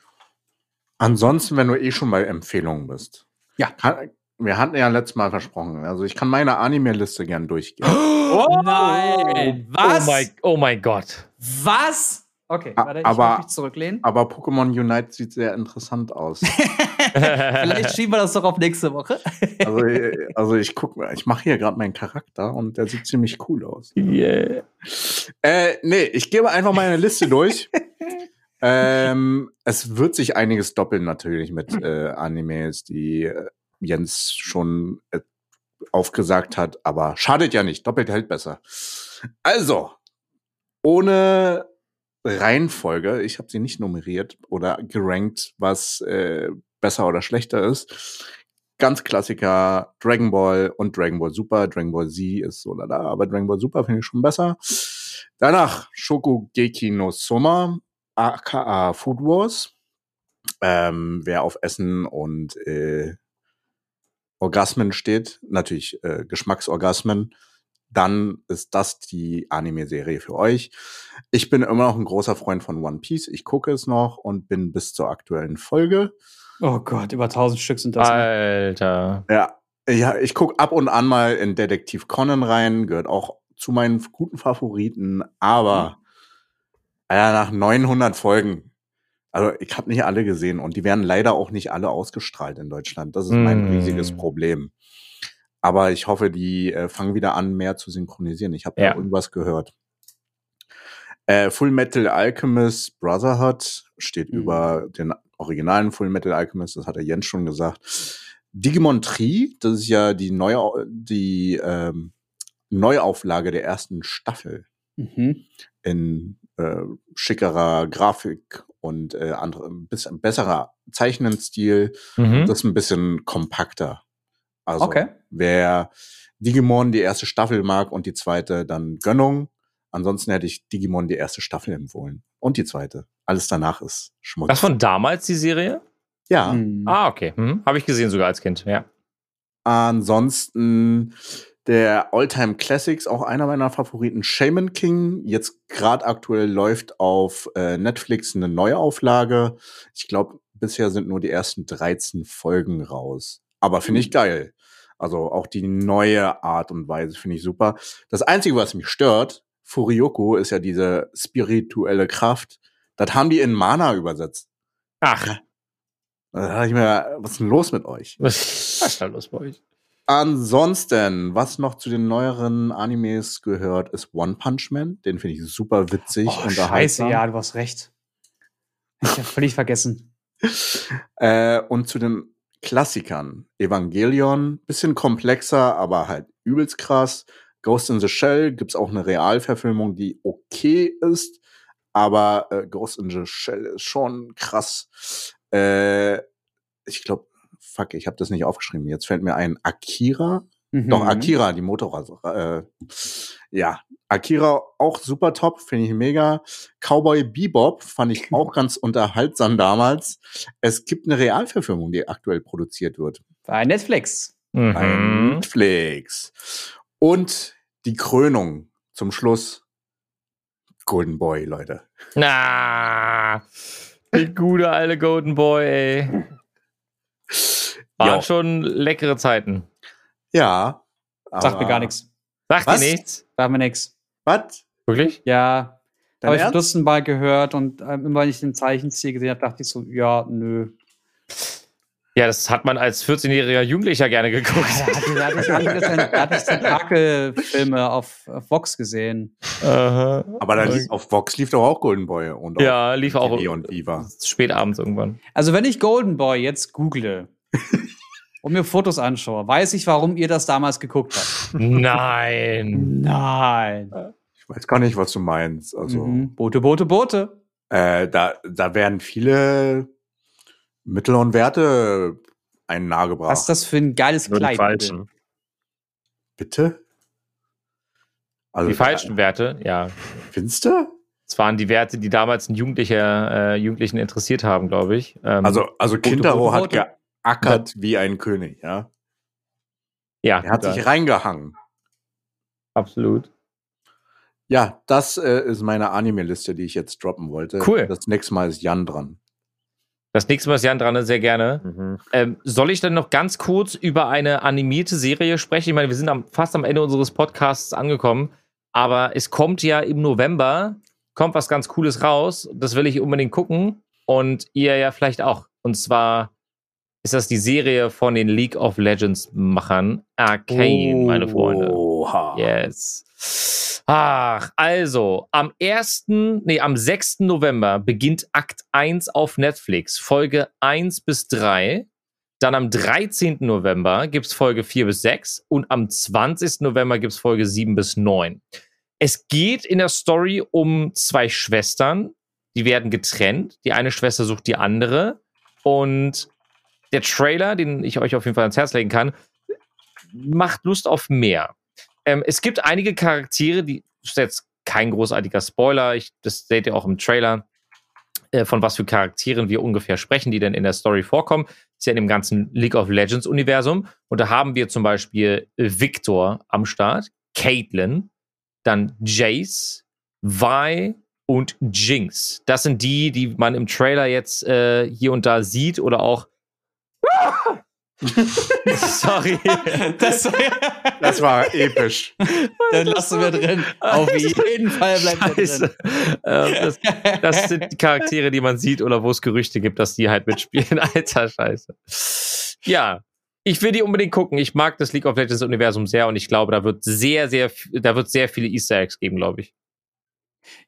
Ansonsten, wenn du eh schon bei Empfehlungen bist. Ja. Kann, wir hatten ja letztes Mal versprochen. Also ich kann meine Anime-Liste gern durchgehen. Oh, nein! Oh mein, oh mein Gott. Was? Okay, warte, ich aber- mich zurücklehnen. Aber Pokémon Unite sieht sehr interessant aus. Vielleicht schieben wir das doch auf nächste Woche. Also, also ich guck, mal, ich mache hier gerade meinen Charakter und der sieht ziemlich cool aus. Yeah. Äh, nee, ich gebe einfach meine Liste durch. ähm, es wird sich einiges doppeln natürlich mit äh, Animes, die äh, Jens schon äh, aufgesagt hat, aber schadet ja nicht, doppelt hält besser. Also, ohne Reihenfolge, ich habe sie nicht nummeriert oder gerankt, was äh, besser oder schlechter ist. Ganz Klassiker, Dragon Ball und Dragon Ball Super. Dragon Ball Z ist so lala, aber Dragon Ball Super finde ich schon besser. Danach Shokugeki no Soma, aka Food Wars. Ähm, wer auf Essen und äh, Orgasmen steht, natürlich äh, Geschmacksorgasmen, dann ist das die Anime-Serie für euch. Ich bin immer noch ein großer Freund von One Piece. Ich gucke es noch und bin bis zur aktuellen Folge. Oh Gott, über 1000 Stück sind das. ne? Alter. Ja, ja ich gucke ab und an mal in Detektiv Conan rein, gehört auch zu meinen guten Favoriten, aber ja, nach 900 Folgen, also ich habe nicht alle gesehen und die werden leider auch nicht alle ausgestrahlt in Deutschland. Das ist mein Mm. riesiges Problem. Aber ich hoffe, die äh, fangen wieder an, mehr zu synchronisieren. Ich habe Ja. da irgendwas gehört. Äh, Full Metal Alchemist Brotherhood steht Mhm. über den originalen Full Metal Alchemist, das hat der Jens schon gesagt. Digimon Tree, das ist ja die neue, die ähm, Neuauflage der ersten Staffel Mhm. in äh, schickerer Grafik und äh, andere, ein bisschen besserer Zeichnenstil. Mhm. Das ist ein bisschen kompakter. Also Okay. wer Digimon die erste Staffel mag und die zweite, dann Gönnung. Ansonsten hätte ich Digimon die erste Staffel empfohlen. Und die zweite. Alles danach ist Schmutz. Das von damals, die Serie? ja. Mhm. Ah, okay. Mhm. Habe ich gesehen sogar als Kind, ja. Ansonsten der Alltime Classics, auch einer meiner Favoriten, Shaman King. Jetzt gerade aktuell läuft auf äh, Netflix eine Neuauflage. Ich glaube, bisher sind nur die ersten 13 Folgen raus. Aber finde ich geil. Also auch die neue Art und Weise finde ich super. Das Einzige, was mich stört, Furioku ist ja diese spirituelle Kraft. Das haben die in Mana übersetzt. Ach, Da dachte ich mir, was ist denn los mit euch? was ist da los bei euch? Ansonsten, was noch zu den neueren Animes gehört, ist One Punch Man. Den finde ich super witzig Oh, scheiße, ja, du hast recht. Ich habe völlig vergessen. Äh, und zu den Klassikern. Evangelion, bisschen komplexer, aber halt übelst krass. Ghost in the Shell gibt's auch eine Realverfilmung, die okay ist, aber äh, Ghost in the Shell ist schon krass. Äh, ich glaube, fuck, ich habe das nicht aufgeschrieben. Jetzt fällt mir ein Akira. Mhm. Doch, Akira, die Motorrad. Äh, Ja, Akira auch super top, finde ich mega. Cowboy Bebop fand ich auch ganz unterhaltsam damals. Es gibt eine Realverfilmung, die aktuell produziert wird. Bei Netflix. Bei Mhm. Netflix. Und die Krönung zum Schluss. Golden Boy, Leute. Na, die gute alte Golden Boy, ey. Waren Ja. schon leckere Zeiten. Ja. Sagt mir gar nichts. Sagt Was? dir nichts? Sagt mir nichts. Was? Wirklich? Ja, Dein habe ich Ernst? Dutzend Mal gehört und ähm, immer wenn ich den Zeichenstil gesehen habe, dachte ich so, ja, nö. Ja, das hat man als 14-jähriger Jugendlicher gerne geguckt. Da hatte, ich, da hatte ich Tentakelfilme auf, auf Vox gesehen. Aha. Aber da lief, auf Vox lief doch auch Golden Boy und auf Ja, lief auch und Viva. spät abends irgendwann. Also wenn ich Golden Boy jetzt google und mir Fotos anschaue, weiß ich, warum ihr das damals geguckt habt. Nein. Nein. Ich weiß gar nicht, was du meinst. Also, Mhm. Boote, Boote, Boote. äh, da, da werden viele Mittel und Werte einen nahegebracht. Was ist das für ein geiles Nur die Kleid? falschen. Bitte? Also, Die falschen Werte, ja. Findest du? Es waren die Werte, die damals einen Jugendlicher, äh, Jugendlichen interessiert haben, glaube ich. Ähm, Also, also Kindero hat rote. geackert wie ein König, ja. ja, Er hat ja, sich reingehangen. absolut. Ja, das äh, ist meine Anime-Liste, die ich jetzt droppen wollte. Cool. Das nächste Mal ist Jan dran. Das nächste Mal ist Jan dran, sehr gerne. Mhm. Ähm, soll ich dann noch ganz kurz über eine animierte Serie sprechen? Ich meine, wir sind am, fast am Ende unseres Podcasts angekommen, aber es kommt ja im November, kommt was ganz Cooles raus. Das will ich unbedingt gucken und ihr ja vielleicht auch. Und zwar ist das die Serie von den League of Legends Machern Arcane, meine Freunde. Oha. Yes. Ach, also, am 1., nee, am 6. November beginnt Akt 1 auf Netflix, Folge 1 bis 3. Dann am 13. November gibt's Folge 4 bis 6 und am 20. November gibt's Folge 7 bis 9. Es geht in der Story um zwei Schwestern, die werden getrennt. Die eine Schwester sucht die andere und der Trailer, den ich euch auf jeden Fall ans Herz legen kann, macht Lust auf mehr. Ähm, es gibt einige Charaktere, die ist jetzt kein großartiger Spoiler, ich, das seht ihr auch im Trailer, äh, von was für Charakteren wir ungefähr sprechen, die denn in der Story vorkommen. Ist ja in dem ganzen League of Legends Universum. Und da haben wir zum Beispiel Victor am Start, Caitlyn, dann Jace, Vi und Jinx. Das sind die, die man im Trailer jetzt äh, hier und da sieht oder auch. Sorry. Das, Das war episch. dann lassen wir drin. Auf jeden Fall bleibt er Scheiße. drin. Ähm, das, das sind die Charaktere, die man sieht oder wo es Gerüchte gibt, dass die halt mitspielen. Alter Scheiße. Ja. Ich will die unbedingt gucken. Ich mag das League of Legends Universum sehr und ich glaube, da wird sehr, sehr, da wird sehr viele Easter Eggs geben, glaube ich.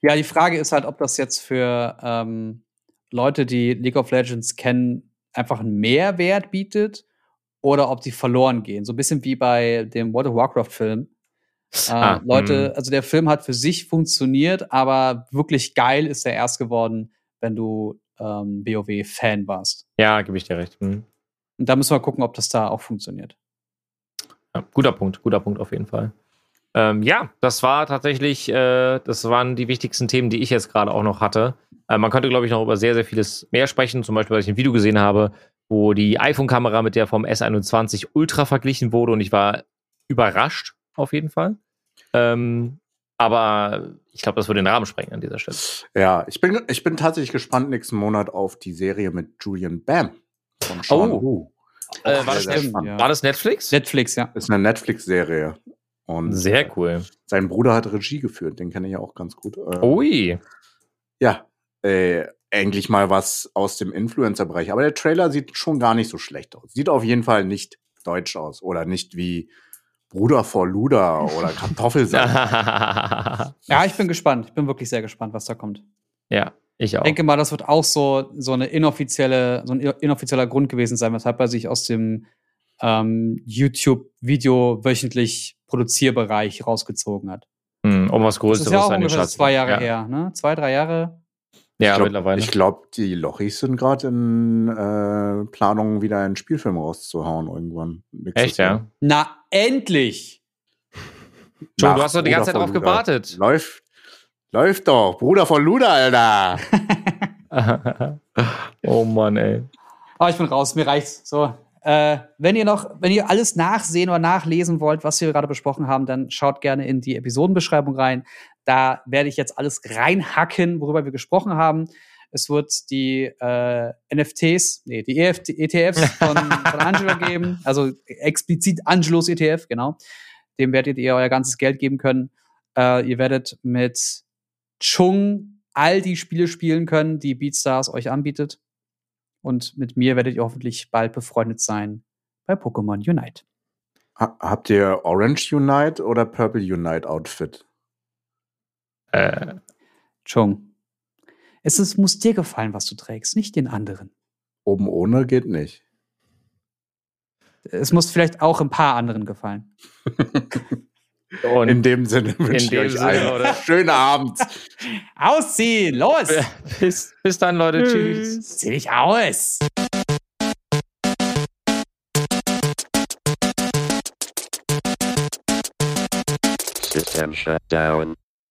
Ja, die Frage ist halt, ob das jetzt für ähm, Leute, die League of Legends kennen, einfach einen Mehrwert bietet oder ob die verloren gehen. So ein bisschen wie bei dem World of Warcraft-Film. Äh, Ah, Leute, mh. also der Film hat für sich funktioniert, aber wirklich geil ist er erst geworden, wenn du ähm, WoW-Fan warst. Ja, gebe ich dir recht. Hm. Und da müssen wir gucken, ob das da auch funktioniert. Ja, guter Punkt, guter Punkt auf jeden Fall. Ähm, ja, das war tatsächlich, äh, das waren die wichtigsten Themen, die ich jetzt gerade auch noch hatte. Äh, man könnte, glaube ich, noch über sehr, sehr vieles mehr sprechen. Zum Beispiel, weil ich ein Video gesehen habe, wo die iPhone-Kamera mit der vom S21 Ultra verglichen wurde und ich war überrascht, auf jeden Fall. Ähm, aber ich glaube, das würde den Rahmen sprengen an dieser Stelle. Ja, ich bin, ich bin tatsächlich gespannt nächsten Monat auf die Serie mit Julian Bam. Von Sean Oh. Äh, war, das ja. war das Netflix? Netflix, ja. Ist eine Netflix-Serie. Und Sehr cool. sein Bruder hat Regie geführt, den kenne ich ja auch ganz gut. Äh, Ui. Ja, äh, eigentlich mal was aus dem Influencer-Bereich. Aber der Trailer sieht schon gar nicht so schlecht aus. Sieht auf jeden Fall nicht deutsch aus oder nicht wie Bruder vor Luder oder Kartoffelsack. Ja, ich bin gespannt. Ich bin wirklich sehr gespannt, was da kommt. ja, ich auch. Ich denke mal, das wird auch so, so eine inoffizielle, so ein inoffizieller Grund gewesen sein, weshalb er sich aus dem ähm, YouTube-Video wöchentlich Produzierbereich rausgezogen hat. Hm, um was Das Größeres ist ja auch ungefähr zwei Jahre ja. her, ne? Zwei, drei Jahre. Ja, ich glaub, mittlerweile. Ich glaube, die Lochis sind gerade in äh, Planung, wieder einen Spielfilm rauszuhauen irgendwann. nächstes Echt, Jahr. ja? Na, endlich! Nach du hast doch die ganze Zeit drauf Luda. gewartet. Läuft. Läuft doch. Bruder von Luda, Alter. oh Mann, ey. Aber ich bin raus, mir reicht's. So. Äh, wenn ihr noch, wenn ihr alles nachsehen oder nachlesen wollt, was wir gerade besprochen haben, dann schaut gerne in die Episodenbeschreibung rein. Da werde ich jetzt alles reinhacken, worüber wir gesprochen haben. Es wird die äh, NFTs, nee, die EFT, ETFs von, von Angelo geben, also explizit Angelos ETF, genau. Dem werdet ihr euer ganzes Geld geben können. Äh, ihr werdet mit Chung all die Spiele spielen können, die BeatStars euch anbietet. Und mit mir werdet ihr hoffentlich bald befreundet sein bei Pokémon Unite. Ha habt ihr Orange Unite oder Purple Unite Outfit? Äh, Chung, es ist, muss dir gefallen, was du trägst, nicht den anderen. Oben ohne geht nicht. Es muss vielleicht auch ein paar anderen gefallen. und In dem Sinne wünsche ich euch Sinne, einen oder? schönen Abend. Ausziehen, los! bis, bis dann, Leute. Tschüss. Zieh dich aus! System shut down.